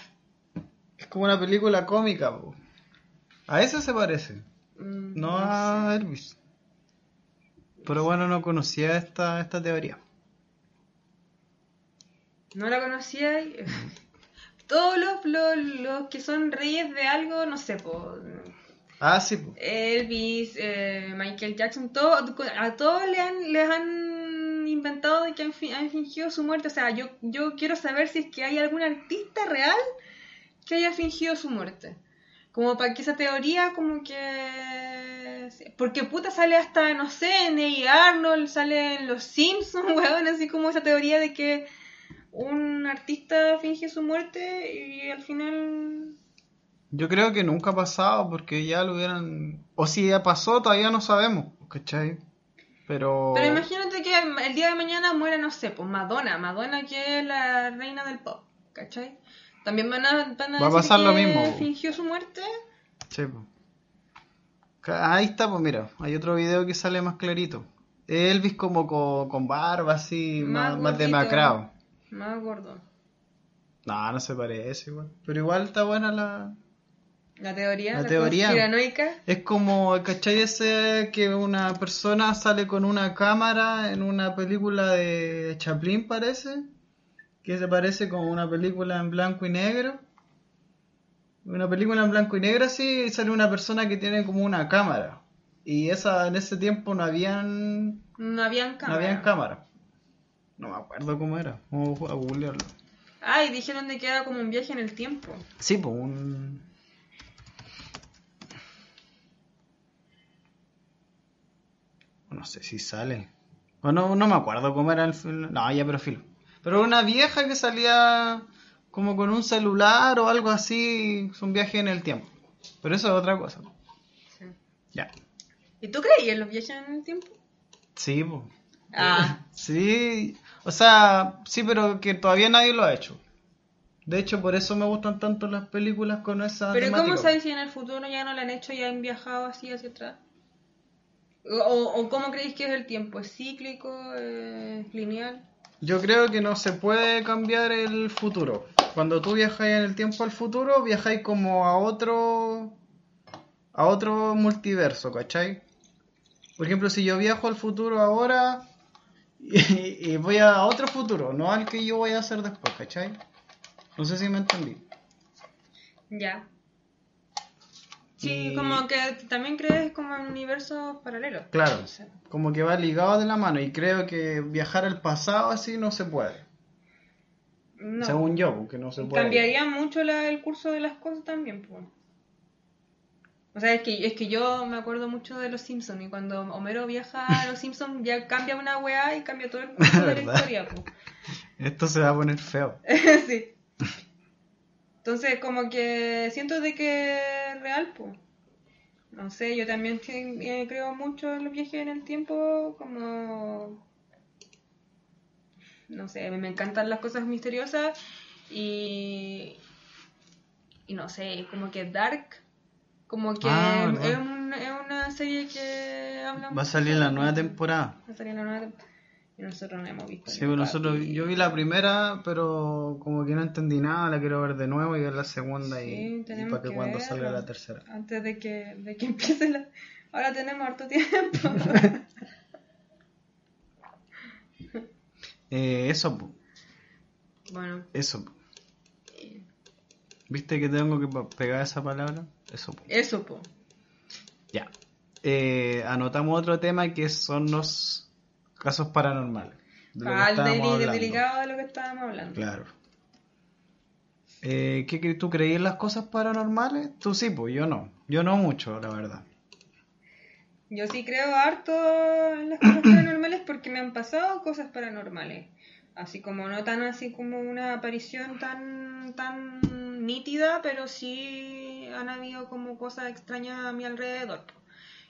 Es como una película cómica, po. A ese se parece, mm, no a Elvis. Pero bueno, no conocía esta, esta teoría. No la conocía. y- Todos los, los, los que son reyes de algo, no sé, po, Ah, sí, po. Elvis, eh, Michael Jackson, todo, a todos le han, les han inventado de que han, fi- han fingido su muerte. O sea, yo, yo quiero saber si es que hay algún artista real que haya fingido su muerte. Como para que esa teoría como que... Porque puta sale hasta, no sé, en A. Arnold, sale en Los Simpsons, weón, así como esa teoría de que un artista finge su muerte y al final... Yo creo que nunca ha pasado porque ya lo hubieran... O si ya pasó, todavía no sabemos, ¿cachai? Pero... Pero imagínate que el día de mañana muera, no sé, pues Madonna, Madonna que es la reina del pop, ¿cachai? También van a, van a Va a decir pasar lo que mismo. fingió su muerte. Sí. Ca- Ahí está, pues mira, hay otro video que sale más clarito. Elvis como co- con, barba así, más, más demacrado. Más gordo. No, no se parece igual. Pero igual está buena la... La teoría, La la, teoría. conspiranoica. Es como, ¿cachai? Ese que una persona sale con una cámara en una película de Chaplin, parece. Que se parece como una película en blanco y negro. Una película en blanco y negro, sí, y sale una persona que tiene como una cámara. Y esa en ese tiempo no habían, No habían no cámara. habían cámara. No me acuerdo cómo era. Vamos a googlearlo. Ah, y dijeron de que era como un viaje en el tiempo. Sí, pues un... No sé si sale. Bueno, no me acuerdo cómo era el film. No, ya, pero filo. Pero una vieja que salía como con un celular o algo así. Es un viaje en el tiempo. Pero eso es otra cosa. Sí. Ya. ¿Y tú creías los viajes en el tiempo? Sí, pues. Ah. Sí, o sea, sí, pero que todavía nadie lo ha hecho. De hecho, por eso me gustan tanto las películas con esa pero temática. ¿cómo sabes si en el futuro ya no lo han hecho y han viajado así hacia atrás? ¿O, o cómo creéis que es el tiempo? ¿Es cíclico? ¿Es lineal? Yo creo que no se puede cambiar el futuro. Cuando tú viajáis en el tiempo al futuro, viajáis como a otro a otro multiverso, ¿cachai? Por ejemplo, si yo viajo al futuro ahora y, y voy a otro futuro, no al que yo voy a hacer después, ¿cachai? No sé si me entendí. Ya. Sí, Y- como que también crees como en universos paralelos. Claro, como que va ligado de la mano y creo que viajar al pasado así no se puede. No. Según yo, porque no se puede. Cambiaría mucho la- el curso de las cosas también, pues. O sea, es que, es que yo me acuerdo mucho de los Simpsons y cuando Homero viaja a los Simpsons ya cambia una weá y cambia todo el curso de la historia, pues. Esto se va a poner feo. sí. Entonces, como que siento de que es real, pues. No sé, yo también te- eh, creo mucho en los viajes en el tiempo, como... No sé, me encantan las cosas misteriosas y... Y no sé, como que Dark, como que Ah, es, un- es una serie que habla Va a salir la nueva temporada. Va a salir la nueva temporada. Y nosotros no hemos visto. Sí, nosotros, Y- yo vi la primera, pero como que no entendí nada, la quiero ver de nuevo y ver la segunda Sí, y, y para que, que cuando salga la tercera. antes de que, de que empiece la... Ahora tenemos harto tiempo. Eh, eso, bueno, eso. ¿Viste que tengo que pegar esa palabra? Eso. po. eso, po. Ya. Eh, anotamos otro tema que son los casos paranormales. De lo Al estábamos deli- hablando. delicado de lo que estábamos hablando. Claro. Eh, ¿qué, ¿Tú creías en las cosas paranormales? Tú sí, pues yo no. Yo no mucho, la verdad. Yo sí creo harto en las cosas paranormales porque me han pasado cosas paranormales. Así como no tan así como una aparición tan tan nítida, pero sí han habido como cosas extrañas a mi alrededor.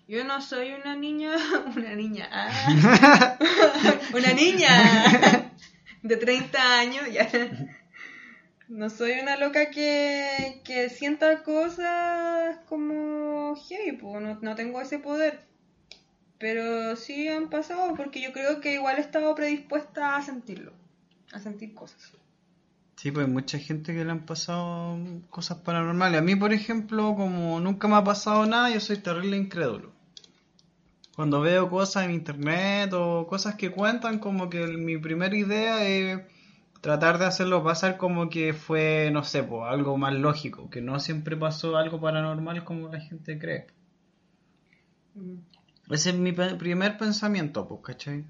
Yo no soy una niña, una niña, ah, una niña de 30 años, ya. No soy una loca que, que sienta cosas como heavy, po, no, no tengo ese poder. Pero sí han pasado porque yo creo que igual he estado predispuesta a sentirlo, a sentir cosas. Sí, pues hay mucha gente que le han pasado cosas paranormales. A mí, por ejemplo, como nunca me ha pasado nada, yo soy terrible incrédulo. Cuando veo cosas en internet o cosas que cuentan, como que mi primera idea es tratar de hacerlo pasar como que fue, no sé, pues, algo más lógico, que no siempre pasó algo paranormal como la gente cree. Ese es mi pe- primer pensamiento, pues, ¿cachai?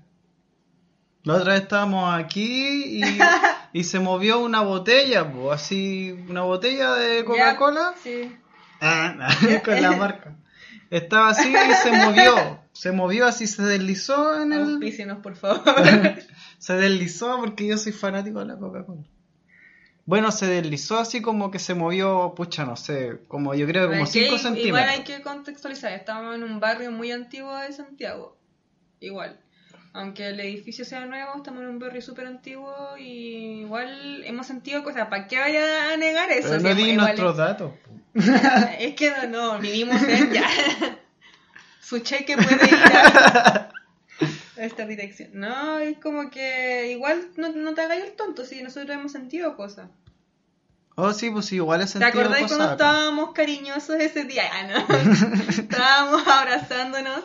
La otra vez estábamos aquí y, y se movió una botella, así, una botella de Coca-Cola. Sí. Ah, con la marca. Estaba así y se movió. Se movió así, se deslizó en el... Auspícienos, por favor. Se deslizó porque yo soy fanático de la Coca-Cola. Bueno, se deslizó así como que se movió, pucha, no sé, como yo creo como Es que 5 Igual centímetros. hay que contextualizar, estamos en un barrio muy antiguo de Santiago. Igual. Aunque el edificio sea nuevo, estamos en un barrio súper antiguo y igual hemos sentido cosas. ¿Para qué vaya a negar eso? Pero no di nuestros datos. es, es que no, no, vivimos en ya. Su cheque puede ir a, esta dirección. No, es como que igual no, no te hagáis el tonto si nosotros hemos sentido cosas. Oh, sí, pues sí, igual he ¿Te acordáis cuando estábamos cariñosos ese día? Ah, no. estábamos abrazándonos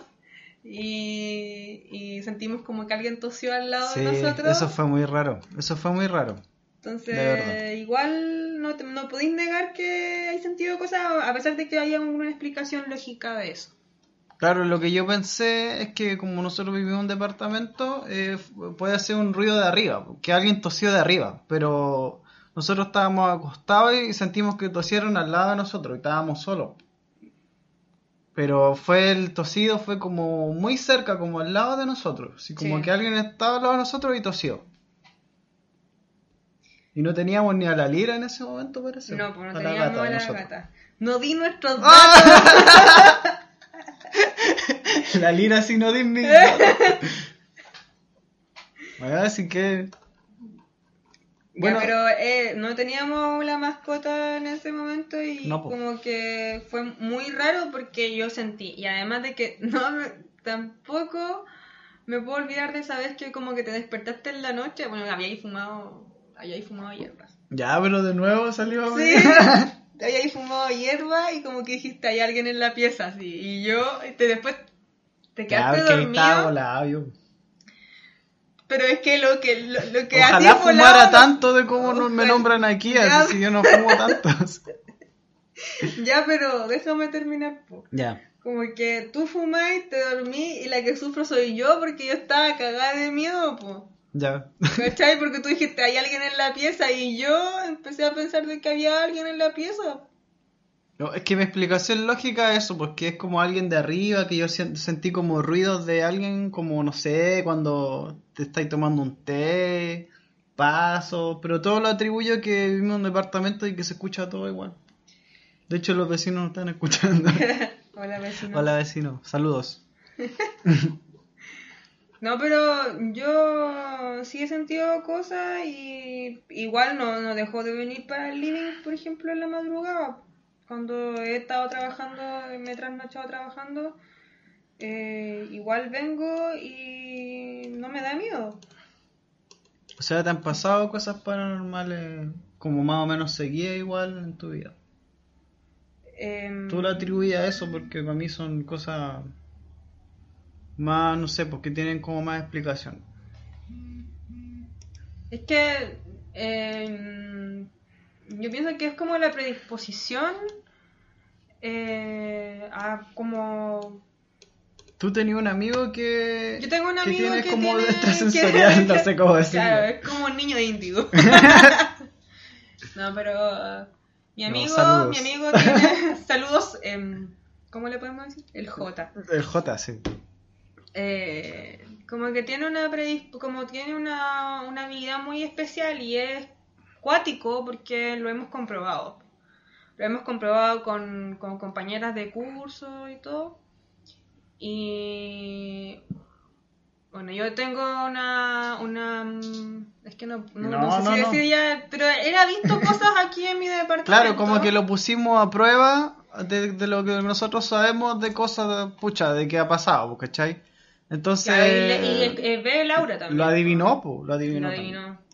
y, y sentimos como que alguien tosió al lado Sí, de nosotros. eso fue muy raro. Eso fue muy raro. de. Entonces, igual no, no podéis negar que hay sentido cosas a pesar de que haya una explicación lógica de eso. Claro, lo que yo pensé es que como nosotros vivimos en un departamento, eh, puede ser un ruido de arriba, que alguien tosió de arriba, pero nosotros estábamos acostados y sentimos que tosieron al lado de nosotros y estábamos solos. Pero fue el tosido, fue como muy cerca, como al lado de nosotros. Así como Sí. que alguien estaba al lado de nosotros y tosió. Y no teníamos ni a la lira en ese momento, parece. No, pues no A la teníamos gata de a la nosotros. gata. No di nuestros ¡Ah! datos. La lira sin no mis Bueno, así que. Bueno, Ya, pero eh, no teníamos la mascota en ese momento y No, como que fue muy raro porque yo sentí. Y además de que no tampoco me puedo olvidar de esa vez que como que te despertaste en la noche. Bueno, habíais fumado, habíais fumado hierbas. ya, pero de nuevo salió. Sí, habíais fumado hierba y como que dijiste hay alguien en la pieza así. Y yo te, después te Ya, quedaste estaba dormido. volado yo. Pero es que lo que, lo, lo que Ojalá a ti fumara tanto de cómo no- me nombran aquí, Ya. así si yo no fumo tantos. Ya, pero déjame terminar. po. ya. Como que tú fumáis, te dormí y la que sufro soy yo porque yo estaba cagada de miedo, po. Ya. ¿Cachai? Porque tú dijiste, hay alguien en la pieza y yo empecé a pensar de que había alguien en la pieza. No, es que mi explicación lógica es eso, porque es como alguien de arriba, que yo sentí como ruidos de alguien, como no sé, cuando te estáis tomando un té, pasos, pero todo lo atribuyo que vivimos en un departamento y que se escucha todo igual. De hecho, los vecinos nos están escuchando. Hola, vecino. Hola vecinos, saludos. No, pero yo sí he sentido cosas y igual no, no dejó de venir para el living, por ejemplo, en la madrugada. Cuando he estado trabajando, me he trasnochado trabajando, eh, igual vengo y no me da miedo. O sea, ¿te han pasado cosas paranormales como más o menos seguidas igual en tu vida? Em, Tú lo atribuyes a eso porque para mí son cosas más, no sé, porque tienen como más explicación. Es que em, yo pienso que es como la predisposición eh, a como Tú tenías un amigo que. Yo tengo un que amigo tiene que como tiene- extrasensorial, que- no sé cómo decirlo. Claro, es como un niño índigo. no, pero uh, mi amigo, mi amigo tiene saludos, em, ¿cómo le podemos decir? El J. El J, sí. Eh, como que tiene una predisp- como tiene una, una habilidad muy especial y es cuático porque lo hemos comprobado. Lo hemos comprobado con, con compañeras de curso y todo. Y bueno, yo tengo una, una es que no, no, No, no sé si no. decir ya, pero él ha visto cosas aquí en mi departamento. Claro, como que lo pusimos a prueba de, de lo que nosotros sabemos de cosas, pucha, de qué ha pasado, ¿cachai? Entonces. Y, le- y, ve Laura también. Lo adivinó, pues, lo adivinó. Lo adivinó.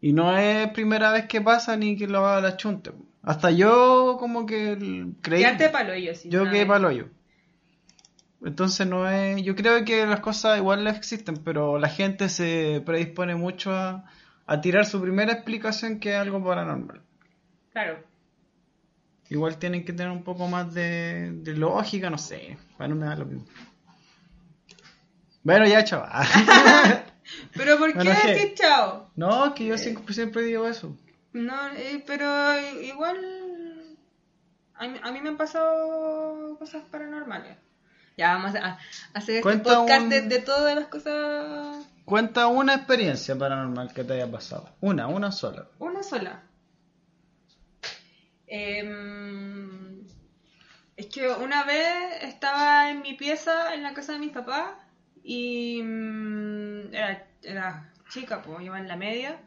Y no es primera vez que pasa ni que lo haga la chunte. po. Hasta yo como que creí. Quedaste palo yo, sí. yo vez. palo yo. Entonces no es. Yo creo que las cosas igual existen, pero la gente se predispone mucho a, a tirar su primera explicación que es algo paranormal. Claro. Igual tienen que tener un poco más de, de lógica, no sé. Bueno, me da lo mismo. Bueno, ya, chaval. Pero ¿por qué Bueno, que- decir chao? no, es que yo siempre, siempre digo eso. No, eh, pero igual a mí, a mí me han pasado cosas paranormales. Ya vamos a, a hacer este Cuenta podcast un- de, de todas las cosas. Cuenta una experiencia paranormal que te haya pasado. Una, una sola. Una sola. Em, es que una vez estaba en mi pieza en la casa de mis papás y mm, era, era chica, pues iba en la media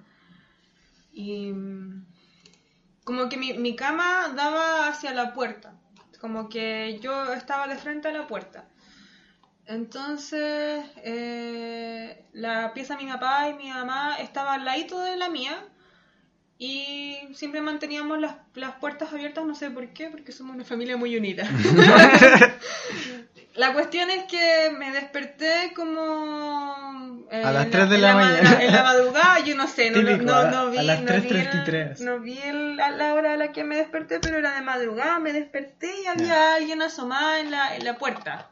y mm, como que mi, mi cama daba hacia la puerta, como que yo estaba de frente a la puerta. Entonces, eh, la pieza de mi papá y mi mamá estaba al ladito de la mía y siempre manteníamos las, las puertas abiertas, no sé por qué, porque somos una familia muy unida. la cuestión es que me desperté como... eh, A las en 3 de la mañana. En la madrugada, yo no sé, no, no- Típico, no, no vi, a las no vi, 3:33. el, no vi el- a la hora a la que me desperté, pero era de madrugada, me desperté y había alguien asomado en la, en la puerta.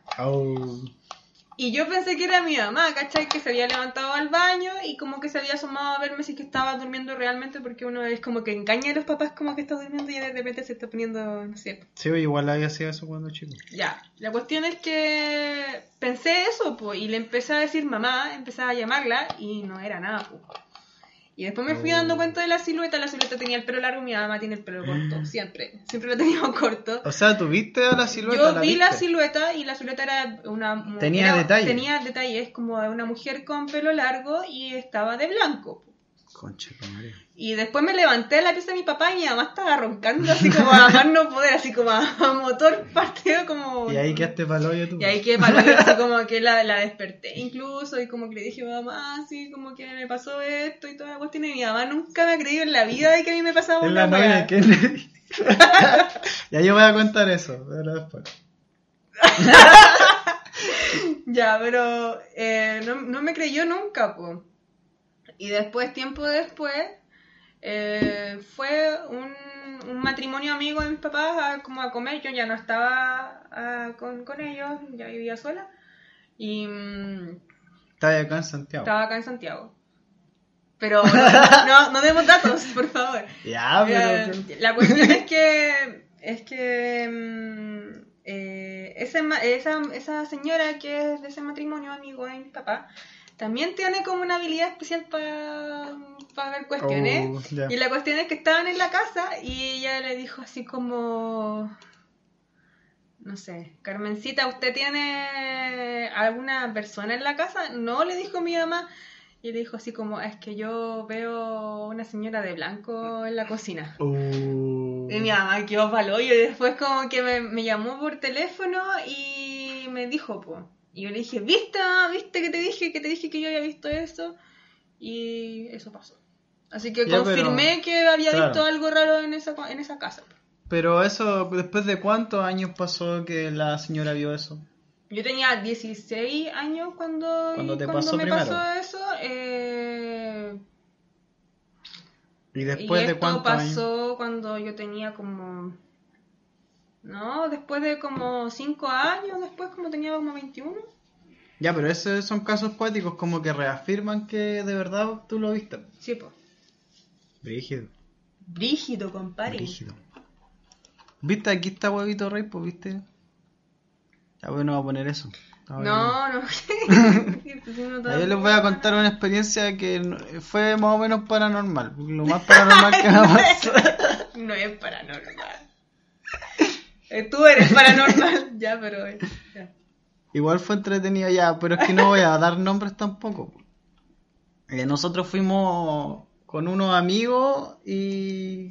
Y yo pensé que era mi mamá, ¿cachai? Que se había levantado al baño y como que se había asomado a verme si que estaba durmiendo realmente, porque uno es como que engaña a los papás como que está durmiendo y de repente se está poniendo, no sé. Sí, igual había sido eso cuando chico. Ya, la cuestión es que pensé eso, pues, y le empecé a decir mamá, empecé a llamarla y no era nada, pues. Y después me fui Oh. dando cuenta de la silueta, la silueta tenía el pelo largo, mi mamá tiene el pelo corto, siempre, siempre lo teníamos corto. O sea, ¿tú viste a la silueta? Yo vi la silueta y la silueta era una... Tenía era- detalles. Tenía detalles como de una mujer con pelo largo y estaba de blanco. Concha madre. Y después me levanté de la pieza de mi papá y mi mamá estaba roncando así como a más no poder, así como a, a motor partido como... Y ahí quedaste pa'l hoyo tú. Y ahí que para así como que la, la desperté incluso y como que le dije mamá, así como que me pasó esto y toda la cuestión y mi mamá nunca me ha creído en la vida de que a mí me pasaba una la novia wea. de Kennedy. ya yo voy a contar eso, pero después. Ya, pero eh, no, no me creyó nunca, po. Y después, tiempo después, eh, fue un, un matrimonio amigo de mis papás a, como a comer. Yo ya no estaba ah, con, con ellos, ya vivía sola. Y mm, Estaba acá en Santiago. estaba acá en Santiago. Pero no, no, no demos datos, por favor. Ya, pero. Eh, la cuestión es que es que mm, eh, ese ma- esa, esa señora que es de ese matrimonio amigo de mi papá también tiene como una habilidad especial para ver cuestiones Oh, y la cuestión es que estaban en la casa y ella le dijo así como no sé, Carmencita, ¿usted tiene alguna persona en la casa? No, le dijo mi mamá. Y le dijo así como, es que yo veo una señora de blanco en la cocina. Uh, Y mi mamá quedó palo y después como que me, me llamó por teléfono y me dijo, pues. Y yo le dije, ¿viste? ¿Viste que te dije? Que te dije que yo había visto eso. Y eso pasó. Así que Ya, confirmé pero- que había claro. visto algo raro en esa, en esa casa. Pero eso, ¿después de cuántos años pasó que la señora vio eso? Yo tenía 16 años cuando, Cuando te cuando pasó me primero. pasó eso. eh, ¿Y después y de esto cuántos años? pasó cuando yo tenía como... No, después de como 5 años, después como tenía como 21. Ya, pero esos son casos poéticos como que reafirman que de verdad tú lo viste. Sí, pues. Brígido, Brígido, compadre. brígido. ¿Viste? Aquí está huevito rey, pues, ¿viste? Ya bueno, voy a poner eso. No, no. Pues no Yo les voy a contar una experiencia que no- fue más o menos paranormal. Lo más paranormal que me ha pasado. No es paranormal. Eh, Tú eres paranormal. ya, pero... eh, ya. Igual fue entretenido ya, pero es que no voy a dar nombres tampoco. Eh, nosotros fuimos con unos amigos y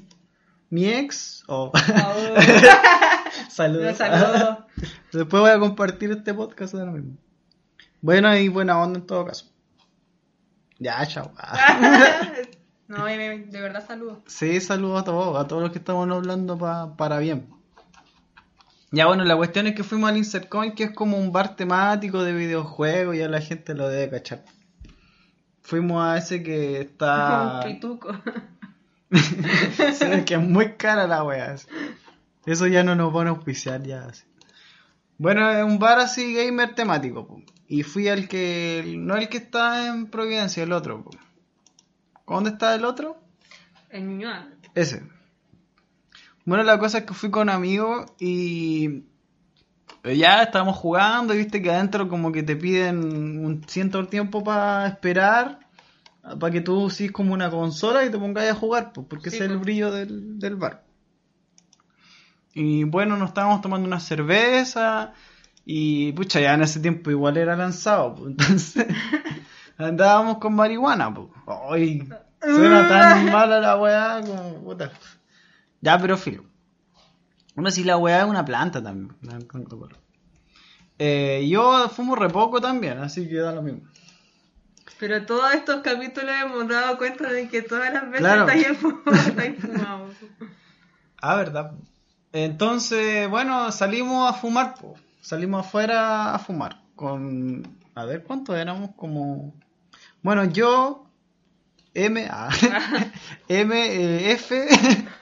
mi ex. Oh. Oh, Saludos. saludos. Después voy a compartir este podcast de lo mismo. Bueno y buena onda en todo caso. Ya, chao. no, de verdad saludos. Sí, saludos a todos, a todos los que estamos hablando pa- para bien. Ya bueno, la cuestión es que fuimos al Insert Coin, que es como un bar temático de videojuegos, ya la gente lo debe cachar. Fuimos a ese que está... Un pituco. Sí, que es muy cara la wea. Eso ya no nos van a auspiciar ya. así. Bueno, es un bar así gamer temático. po. Y fui al que... No el que está en Providencia, el otro. po. ¿Dónde está el otro? En Ñuñoa. Ese. Bueno, la cosa es que fui con amigos y ya estábamos jugando y viste que adentro como que te piden un cierto tiempo para esperar, para que tú uses como una consola y te pongas a jugar, pues, porque Sí, ese es el pues. brillo del, del bar. Y bueno, nos estábamos tomando una cerveza y pucha, ya en ese tiempo igual era lanzado, pues, entonces andábamos con marihuana, pues. Ay, suena tan mala la weá como puta. Ya, pero filo. Bueno, si la weá es una planta también. Eh, yo fumo re poco también, así que da lo mismo. Pero todos estos capítulos hemos dado cuenta de que todas las veces Claro. estáis fumado. estáis fumado. Ah, verdad. Entonces, bueno, salimos a fumar, po. salimos afuera a fumar. Con, a ver, ¿cuántos éramos? Como, bueno, yo, M, ah, M, eh, F,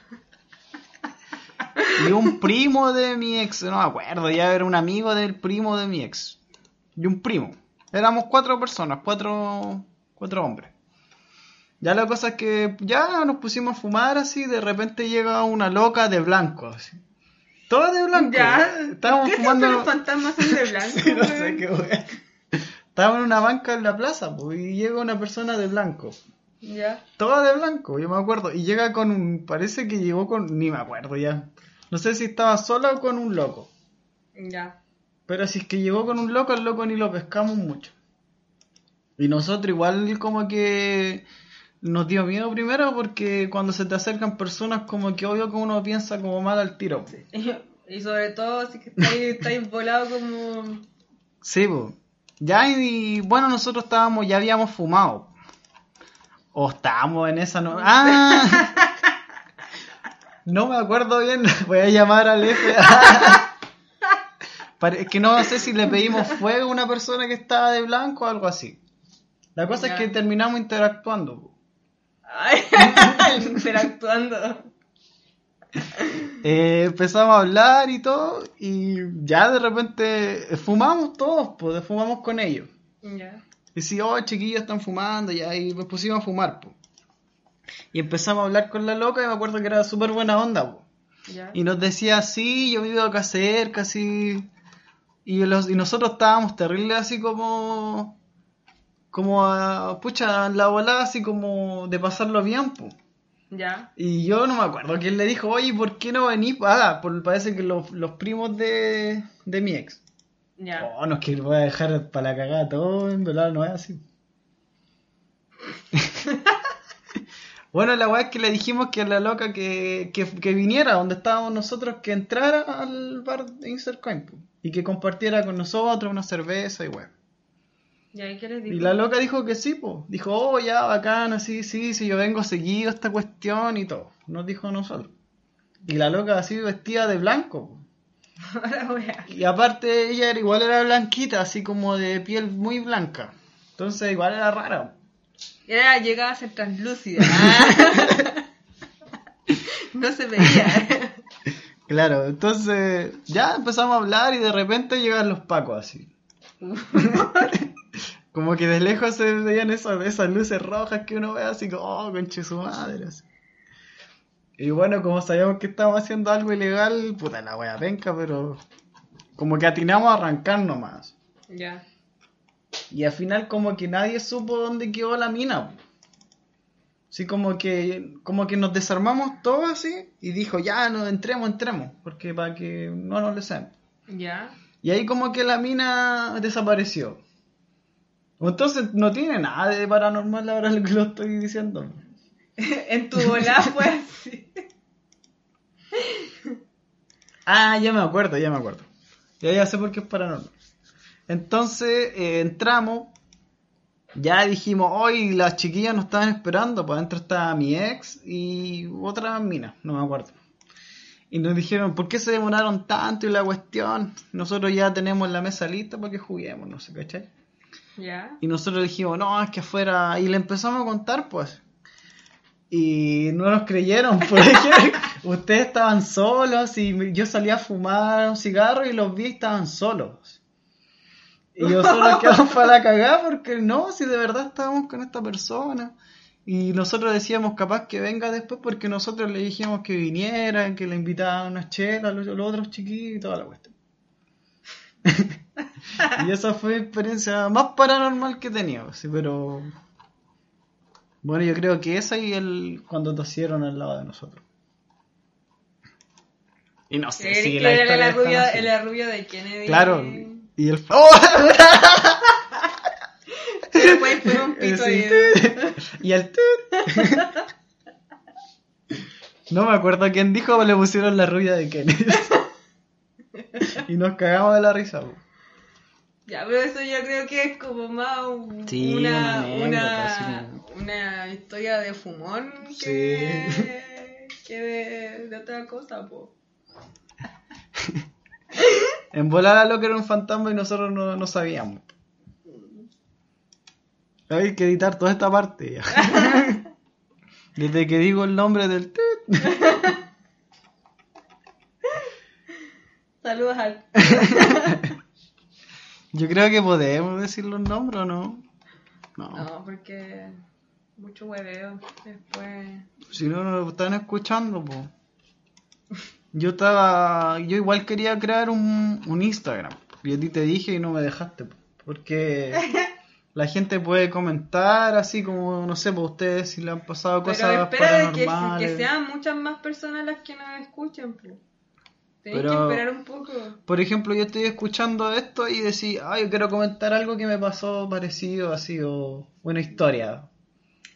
y un primo de mi ex, no me acuerdo, ya era un amigo del primo de mi ex. y un primo. Éramos cuatro personas, cuatro, cuatro hombres. Ya la cosa es que ya nos pusimos a fumar así, de repente llega una loca de blanco, así. Toda de blanco. Ya. Estábamos ¿Qué fumando. los fantasmas son de blanco? Sí, no sé qué wea. Estábamos en una banca en la plaza, pues, y llega una persona de blanco. Ya. Toda de blanco, yo me acuerdo. Y llega con un. Parece que llegó con. Ni me acuerdo ya. No sé si estaba sola o con un loco. Ya. Pero si es que llegó con un loco, el loco ni lo pescamos mucho. Y nosotros igual como que nos dio miedo primero porque cuando se te acercan personas como que obvio que uno piensa como mal al tiro. Y sobre todo si que estáis, estáis volados como... Sí, pues. Ya y, bueno, nosotros estábamos, ya habíamos fumado. O estábamos en esa no. ¡Ah! No me acuerdo bien, voy a llamar al F. Pare- Es que no sé si le pedimos fuego a una persona que estaba de blanco o algo así. La cosa Ya. es que terminamos interactuando. Ay, interactuando. Eh, empezamos a hablar y todo, y ya de repente fumamos todos, pues fumamos con ellos. Ya. Y si, oh, chiquillos están fumando, y ahí nos pusimos a fumar, po. Y empezamos a hablar con la loca, y me acuerdo que era súper buena onda, po. Ya. Y nos decía, sí, yo vivo acá cerca, así. Y, los, y nosotros estábamos terribles, así como. Como a. Pucha, en la volada, así como de pasarlo bien, po. Ya. Y yo no me acuerdo quién le dijo, oye, ¿por qué no venís? Ah, por, parece que los, los primos de, de mi ex. Ya. Oh, no es que voy a dejar para la cagada todo, en verdad no es así. Bueno, la weá es que le dijimos que la loca que, que, que viniera donde estábamos nosotros, que entrara al bar de Insert Coin, po, y que compartiera con nosotros una cerveza y weá. ¿Y ahí qué les digo? Y la loca dijo que sí, pues. Dijo, oh, ya, bacán, así, sí, sí, yo vengo seguido a esta cuestión y todo. Nos dijo a nosotros. Y la loca así vestida de blanco. po. Y aparte ella era, igual era blanquita, así como de piel muy blanca. Entonces igual era rara. Era, llegaba a ser translúcida. No se veía. Claro, entonces ya empezamos a hablar y de repente llegan los pacos así. como que de lejos se veían esas, esas luces rojas que uno ve así como, oh, conche su madre. así. Y bueno, como sabíamos que estábamos haciendo algo ilegal, puta la wea penca, pero como que atinamos a arrancar nomás. ya. Y al final como que nadie supo dónde quedó la mina. Así como que como que nos desarmamos todos así y dijo, ya, no, entremos, entremos, porque para que no nos le sean. Ya. Y ahí como que la mina desapareció. Entonces no tiene nada de paranormal ahora lo que lo estoy diciendo. en tu volá fue así. Ah, ya me acuerdo, ya me acuerdo. Ya, ya sé por qué es paranormal. Entonces eh, entramos, ya dijimos, hoy las chiquillas nos estaban esperando, pues adentro estaba mi ex y otra mina, no me acuerdo. Y nos dijeron, ¿por qué se demoraron tanto y la cuestión? Nosotros ya tenemos la mesa lista para que juguemos, no sé, ¿cachai? Ya. Y nosotros dijimos, no, es que afuera. Y le empezamos a contar, pues. Y no nos creyeron, porque ustedes estaban solos y yo salía a fumar un cigarro y los vi estaban solos. Y nosotros quedamos para la cagada porque no, si de verdad estábamos con esta persona. Y nosotros decíamos capaz que venga después porque nosotros le dijimos que viniera, que le invitaban unas chelas, los, los otros chiquitos y toda la cuestión. y esa fue mi experiencia más paranormal que he tenido, sí, pero... Bueno, yo creo que esa y el cuando tosieron al lado de nosotros. Y no sé si la la tan rubia, así. la rubia de Kennedy. Claro. Y el... ¡Oh! Después fue un pito Sí. y el... No me acuerdo quién dijo, pero le pusieron la rubia de Kennedy. y nos cagamos de la risa. po. Ya, pero eso yo creo que es como más un- Sí, una, una una, historia de fumón que, que de, de otra cosa, po. En volar a lo que era un fantasma y nosotros no, no sabíamos. Hay que editar toda esta parte ya. Desde que digo el nombre del... Saludos al... Yo creo que podemos decir los nombres o no. No. No, porque mucho hueveo. Después. Si no, no lo están escuchando, po. Yo estaba. Yo igual quería crear un, un Instagram. Y a ti te dije y no me dejaste, po. Porque la gente puede comentar así como, no sé, por ustedes si le han pasado Pero cosas espera de que, paranormales. que sean muchas más personas las que nos escuchen, pues. Tenés Pero- que esperar un poco. Por ejemplo, yo estoy escuchando esto y decís, ay, yo quiero comentar algo que me pasó parecido, así, o una historia.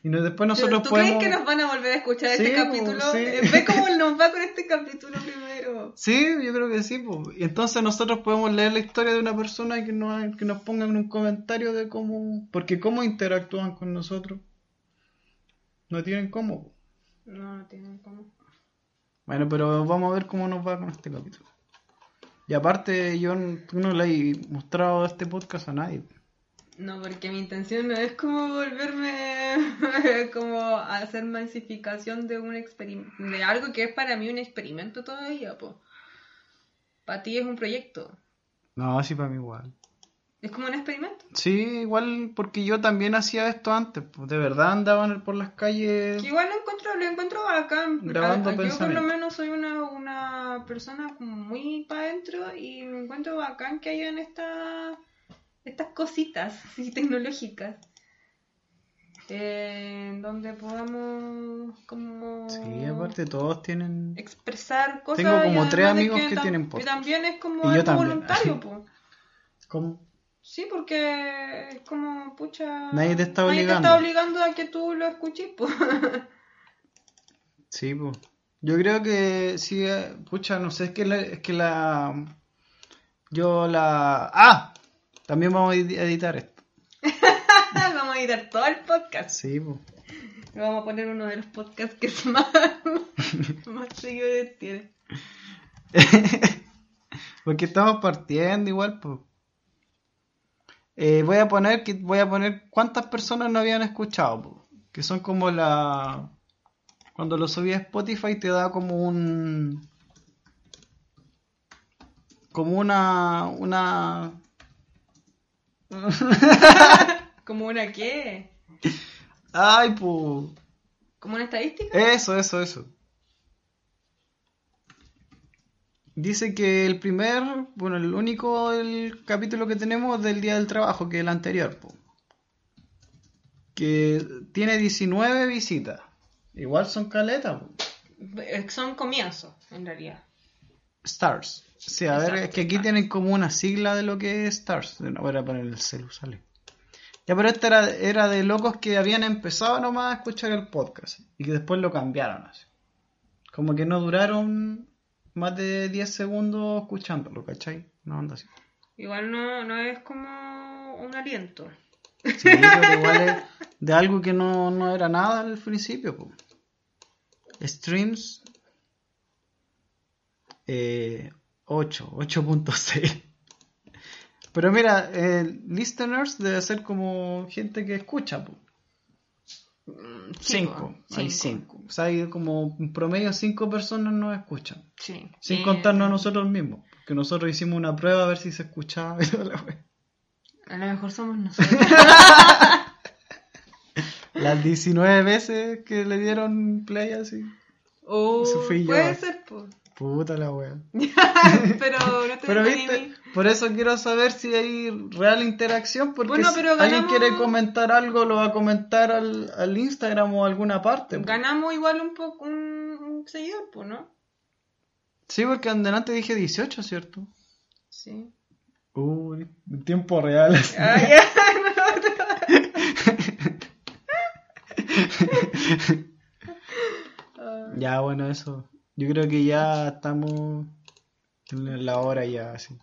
Y no, después nosotros ¿Tú podemos... crees que nos van a volver a escuchar Sí, este capítulo? sí. Eh, Ve cómo nos va con este capítulo primero. Sí, yo creo que sí. po. Y entonces nosotros podemos leer la historia de una persona y que nos, que nos pongan un comentario de cómo... Porque cómo interactúan con nosotros. No tienen cómo. po. No, no tienen cómo. Bueno, pero vamos a ver cómo nos va con este capítulo. Y aparte, yo tú no le has mostrado este podcast a nadie. No, porque mi intención no es como volverme como a hacer masificación de un de algo que es para mí un experimento todavía, po. Para ti es un proyecto. No, sí, para mí igual. Es como un experimento. Sí, igual porque yo también hacía esto antes. pues, de verdad andaban por las calles. Que igual lo encuentro, lo encuentro bacán. Grabando A- Yo por lo menos soy una, una persona muy para adentro y me encuentro bacán que hayan esta, estas cositas así tecnológicas. eh, donde podamos como Sí, aparte todos tienen. expresar cosas. Tengo y como tres amigos que tienen Y podcast. también es como Y algo también. voluntario, pues. ¿Cómo? Sí, porque es como, pucha... Nadie te está Nadie te obligando. está obligando a que tú lo escuches, pues. Sí, pues. Yo creo que sí, eh, pucha, no sé, es que la, es que la. Yo la. ¡Ah! También vamos a edi- editar esto. Vamos a editar todo el podcast. Sí, pues. Vamos a poner uno de los podcasts que es más, más seguidores tiene. Porque estamos partiendo igual, pues. Eh, voy a poner que voy a poner cuántas personas no habían escuchado, po. que son como la cuando lo subí a Spotify te da como un como una una ¿Como una qué? ay pues ¿Como una estadística? eso eso eso dice que el primer bueno el único el capítulo que tenemos es del día del trabajo que es el anterior po. que tiene 19 visitas igual son caletas po. Son comienzos, en realidad. Stars. Sí, a ver, es que aquí tienen como una sigla de lo que es Stars. No voy a poner el celu, sale. Ya, pero era, era de locos que habían empezado nomás a escuchar el podcast y que después lo cambiaron así. Como que no duraron más de 10 segundos escuchándolo, ¿cachai? No anda así. Igual no, no es como un aliento. Sí, pero igual es de algo que no, no era nada al principio. po. Streams eh, 8, 8.6. Pero mira, eh, listeners debe ser como gente que escucha. po. Mm, 5, hay cinco. 5. O sea, hay como en promedio 5 personas nos escuchan. Sí. Sin Eh, contarnos a nosotros mismos. Porque nosotros hicimos una prueba a ver si se escuchaba. A lo mejor somos nosotros. Las 19 veces que le dieron play así. O Eso fui yo. puede ser, pues. Puta la wea. pero no te Pero viste, ni- por eso quiero saber si hay real interacción, porque Bueno, si alguien quiere comentar algo, lo va a comentar al, al Instagram o a alguna parte. po. Ganamos igual un poco un, un seguidor, pues, ¿no? Sí, porque adelante dije 18, ¿cierto? Sí. Uh, en tiempo real. Ah, ya. Ah, ya, bueno, eso. Yo creo que ya estamos en la hora ya, así.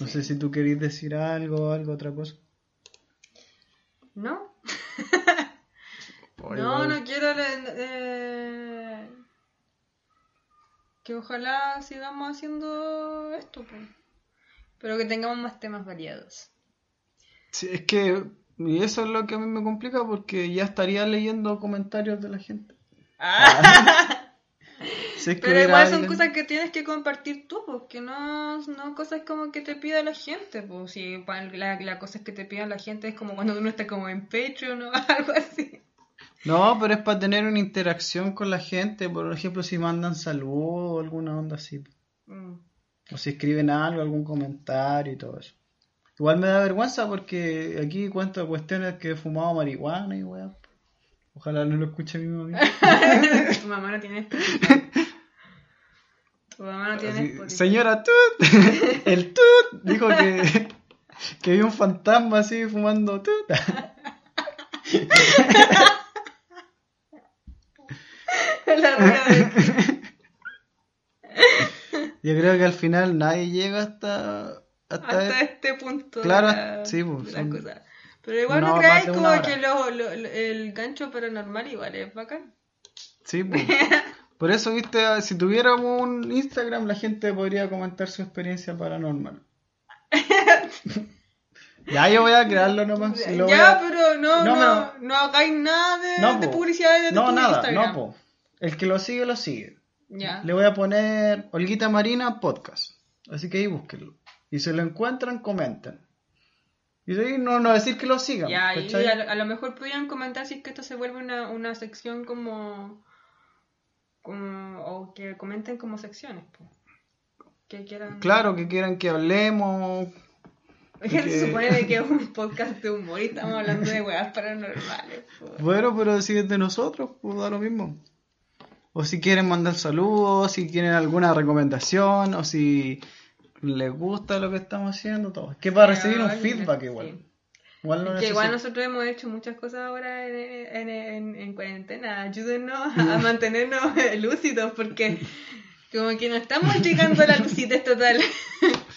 No sé si tú querés decir algo algo, otra cosa. ¿No? No, no quiero eh, que ojalá sigamos haciendo esto, pues. pero que tengamos más temas variados. Sí, es que y eso es lo que a mí me complica porque ya estaría leyendo comentarios de la gente. Si Pero igual son alguien- cosas que tienes que compartir tú, porque no, no cosas como que te pida la gente. Pues si la, la cosa que te pida la gente es como cuando uno está como en Patreon o algo así. No, pero es para tener una interacción con la gente. Por ejemplo, si mandan saludos o alguna onda así. Mm. O si escriben algo, algún comentario y todo eso. Igual me da vergüenza porque aquí cuento cuestiones que he fumado marihuana y weá. Ojalá no lo escuche mi mamá. tu mamá no tiene Spotify. Tu mamá no tiene Spotify. Señora Tut, el Tut dijo que, que vi un fantasma así fumando Tut. Yo creo que al final nadie llega hasta... hasta, hasta este punto. de Claro, la- sí, pues, son. Pero igual no hora, creáis como que lo- el gancho paranormal igual es bacán. Sí, pues. Por eso, viste, si tuviéramos un Instagram, la gente podría comentar su experiencia paranormal. ya, yo voy a crearlo nomás. lo voy ya, a- pero no, No, no, pero- no hagáis nada de, No, de publicidad de No, tu nada, Instagram. no, po. El que lo sigue, lo sigue. Ya. Le voy a poner Olguita Marina Podcast. Así que ahí búsquenlo. Y si lo encuentran, comenten. Y de ahí no, no decir que lo sigan. Ya, y ¿cachai? a, lo- a lo mejor podrían comentar si es que esto se vuelve una, una sección como, como. o que comenten como secciones, po. Que quieran. Claro, que quieran que hablemos. Que- se supone de que es un podcast de humor y estamos hablando de weas paranormales, po. Bueno, pero si es de nosotros, pues da lo mismo. O si quieren mandar saludos, si quieren alguna recomendación, o si les gusta lo que estamos haciendo, todo. Es que para Sí, recibir un feedback sí. Igual. No que igual nosotros hemos hecho muchas cosas ahora en, en, en, en cuarentena. Ayúdennos a mantenernos lúcidos porque como que no estamos llegando a la lucidez total.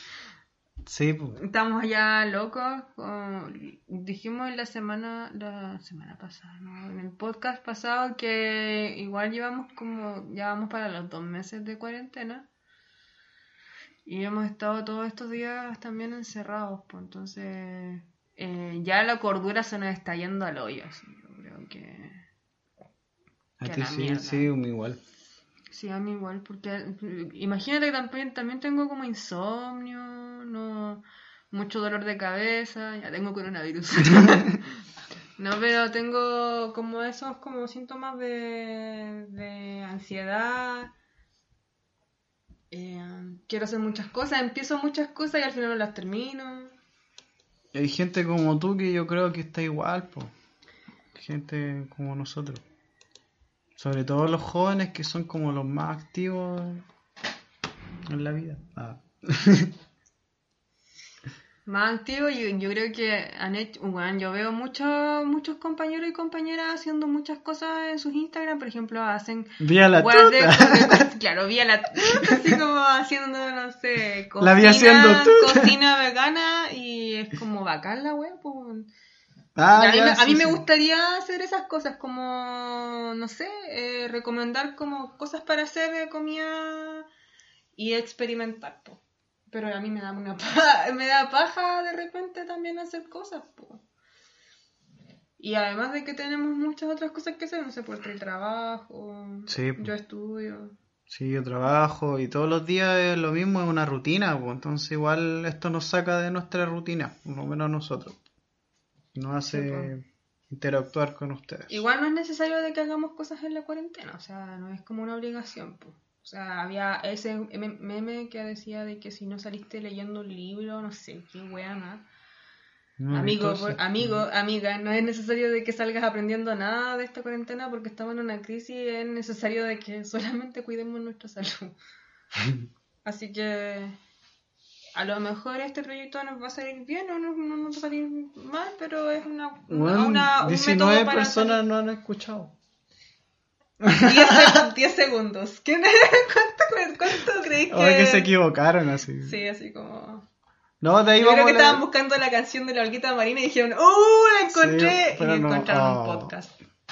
Sí, pues. Estamos ya locos. como dijimos la semana, la semana pasada, ¿no? en el podcast pasado que igual llevamos como, ya vamos para los dos meses de cuarentena. Y hemos estado todos estos días también encerrados, pues entonces eh, ya la cordura se nos está yendo al hoyo. así, yo creo que... A ti sí, mierda. sí, igual. Sí, a mí igual, porque imagínate que también, también tengo como insomnio, no mucho dolor de cabeza, ya tengo coronavirus. no, pero tengo como esos como síntomas de, de ansiedad. Eh, quiero hacer muchas cosas, empiezo muchas cosas y al final no las termino. Hay gente como tú que yo creo que está igual, pues. Gente como nosotros. Sobre todo los jóvenes que son como los más activos en la vida. Ah. Más activo, yo, yo creo que han hecho, bueno, yo veo muchos muchos compañeros y compañeras haciendo muchas cosas en sus Instagram, por ejemplo, hacen Vía la tuta. de- claro, vía la así como haciendo, no sé, La vi haciendo tuta. cocina vegana y es como bacán la wea, pues. Ah, a mí, ya, me, a sí, mí me sí. gustaría hacer esas cosas, como, no sé, eh, recomendar como cosas para hacer de comida y experimentar, po. Pero a mí me da una paja, me da paja de repente también hacer cosas, po. Y además de que tenemos muchas otras cosas que hacer, no sé, por el trabajo, Sí, po. yo estudio. Sí, yo trabajo y todos los días es lo mismo, es una rutina, pues entonces igual esto nos saca de nuestra rutina, por lo menos nosotros. Nos hace Sí, pues. interactuar con ustedes. Igual no es necesario de que hagamos cosas en la cuarentena, o sea, no es como una obligación. po. O sea, había ese mem- meme que decía de que si no saliste leyendo un libro, no sé, qué wea más. No, amigo, entonces- por- amigo, amiga, no es necesario de que salgas aprendiendo nada de esta cuarentena porque estamos en una crisis, es necesario de que solamente cuidemos nuestra salud. Así que a lo mejor este proyecto nos va a salir bien o no, no nos va a salir mal, pero es una, Bueno, una- un 19 método para personas no han escuchado. 10, seg- 10 segundos. ¿Qué- ¿Cuánto, cuánto creéis que.? Ahora que se equivocaron así. Sí, así como. No, de ahí Yo creo que a leer- estaban buscando la canción de la Olguita Marina y dijeron, ¡Uh! La encontré. Sí, y no, encontraron oh. un podcast.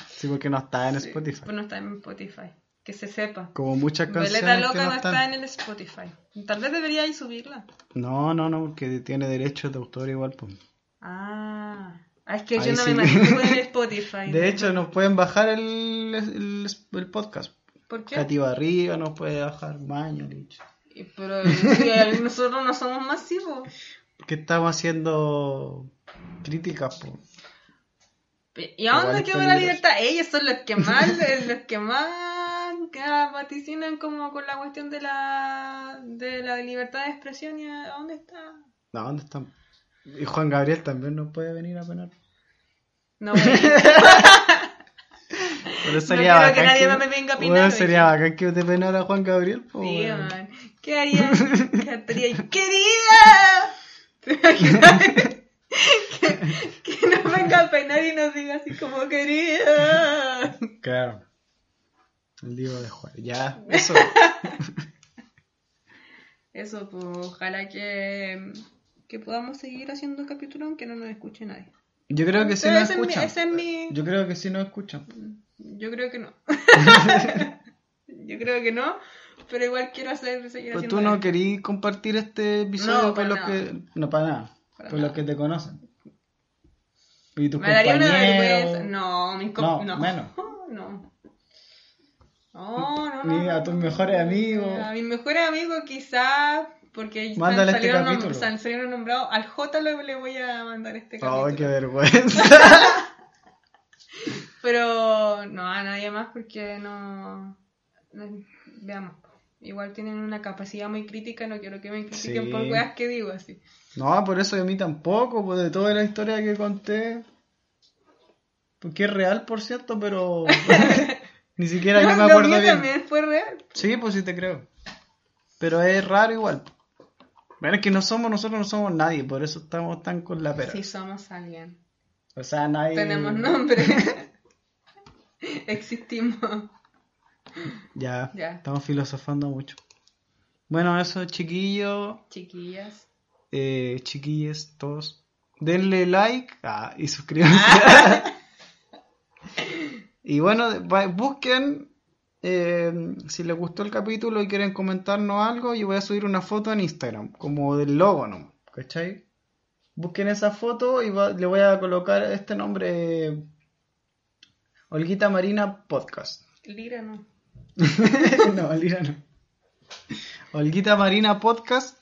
Sí, porque no está en Sí, Spotify. Pues no está en Spotify. Que se sepa. Como muchas canciones que Loca no no están. está en el Spotify. Tal vez deberíais subirla. No, no, no, porque tiene derechos de autor igual. Pues. Ah. Ah, es que Ahí yo no sí. me manejo en Spotify. De hecho, nos pueden bajar el, el, el podcast. ¿Por qué? Katy Barriga nos puede bajar baño, dicho. Pero y nosotros no somos masivos. Porque estamos haciendo críticas, po. ¿Y a dónde quedó la libertad? Ellos son los que más, los que más vaticinan como con la cuestión de la, de la libertad de expresión y a dónde está. No, ¿dónde están? Y Juan Gabriel también nos puede venir a penar. No, bueno, Pero quiero que nadie más me venga a Bueno, pinar, sería bacán que te penara Juan Gabriel, po, sí, weón. man. ¿Qué haría? ¿Qué ahí? ¡Querida! ¿Te imaginas? que, que nos venga a peinar y nos diga así como querida. Claro. El divo de Juan. Ya, eso. Eso, pues ojalá que, que podamos seguir haciendo capítulos aunque no nos escuche nadie. Yo creo que sí nos ese es mi- escuchan. es mi- Yo creo que sí nos escuchan. Yo creo que no. Yo creo que no, pero igual quiero hacer, seguir Pero haciendo tú no querías compartir este episodio No, con para los nada. que. No, para nada. Para nada. los que te conocen. Y tus Me daría una vergüenza. No, mis No, no. menos. No. No, no, no. Ni a tus mejores amigos. A mis mejores amigos quizás, porque Mándale este salieron, nom- nombrados. Al J le, le voy a mandar este Oh, capítulo. qué vergüenza. Pero no a nadie más porque no, no- Veamos. Igual tienen una capacidad muy crítica, no quiero que me critiquen Sí. por weas que digo así. No, por eso de mí tampoco, pues de toda la historia que conté. Porque es real, por cierto, pero ni siquiera yo me acuerdo bien. también fue real. Sí, pues sí te creo. Pero es raro igual. Bueno, es que no somos, nosotros no somos nadie, por eso estamos tan con la pera. Si somos alguien. O sea, nadie. Tenemos nombre. Existimos. Ya, Ya. estamos filosofando mucho. Bueno, eso, chiquillos, Chiquillas. eh, chiquilles, todos. Denle like ah, y suscríbanse. y bueno, busquen eh, si les gustó el capítulo y quieren comentarnos algo, yo voy a subir una foto en Instagram, como del logo, ¿no? ¿Cachai? Busquen esa foto y va- le voy a colocar este nombre, eh, Olguita Marina Podcast. Lira no. no, Lira no. Olguita Marina Podcast.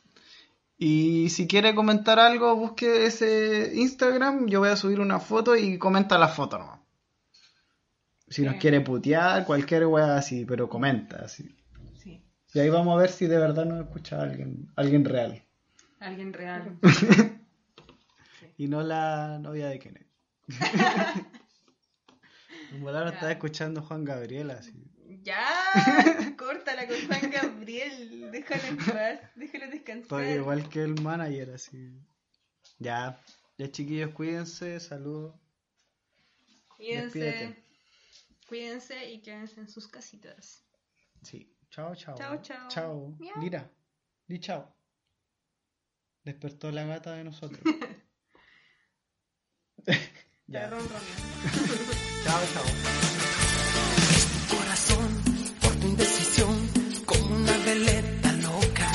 Y si quiere comentar algo, busque ese Instagram. Yo voy a subir una foto y comenta la foto nomás. Si nos quiere putear, cualquier wea así, pero comenta así. Sí. Y ahí vamos a ver si de verdad nos escucha alguien, alguien real. Alguien real. Y no la novia de Kenneth. La Ya. está escuchando Juan Gabriel así. Ya, córtala con Juan Gabriel. Déjalo en paz. Déjalo descansar. Estoy igual que el manager, así. Ya, ya chiquillos, cuídense, saludos. Cuídense. Despídete. Cuídense y quédense en sus casitas. Sí, chao, chao. Chao, chao. Chao. Miau. Mira, di chao. Despertó la gata de nosotros. Ya. ya, ronroneando. chao, chao. corazón por tu indecisión como una veleta loca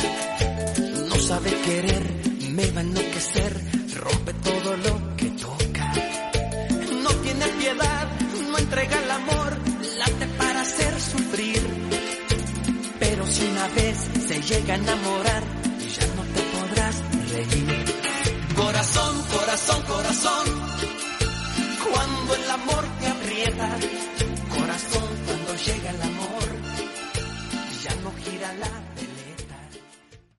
no sabe querer me va a enloquecer rompe todo lo que toca no tiene piedad no entrega el amor sufrir. Pero si una vez se llega a enamorar, ya no te podrás reír. Corazón, corazón, corazón, cuando el amor te aprieta, corazón cuando llega el amor.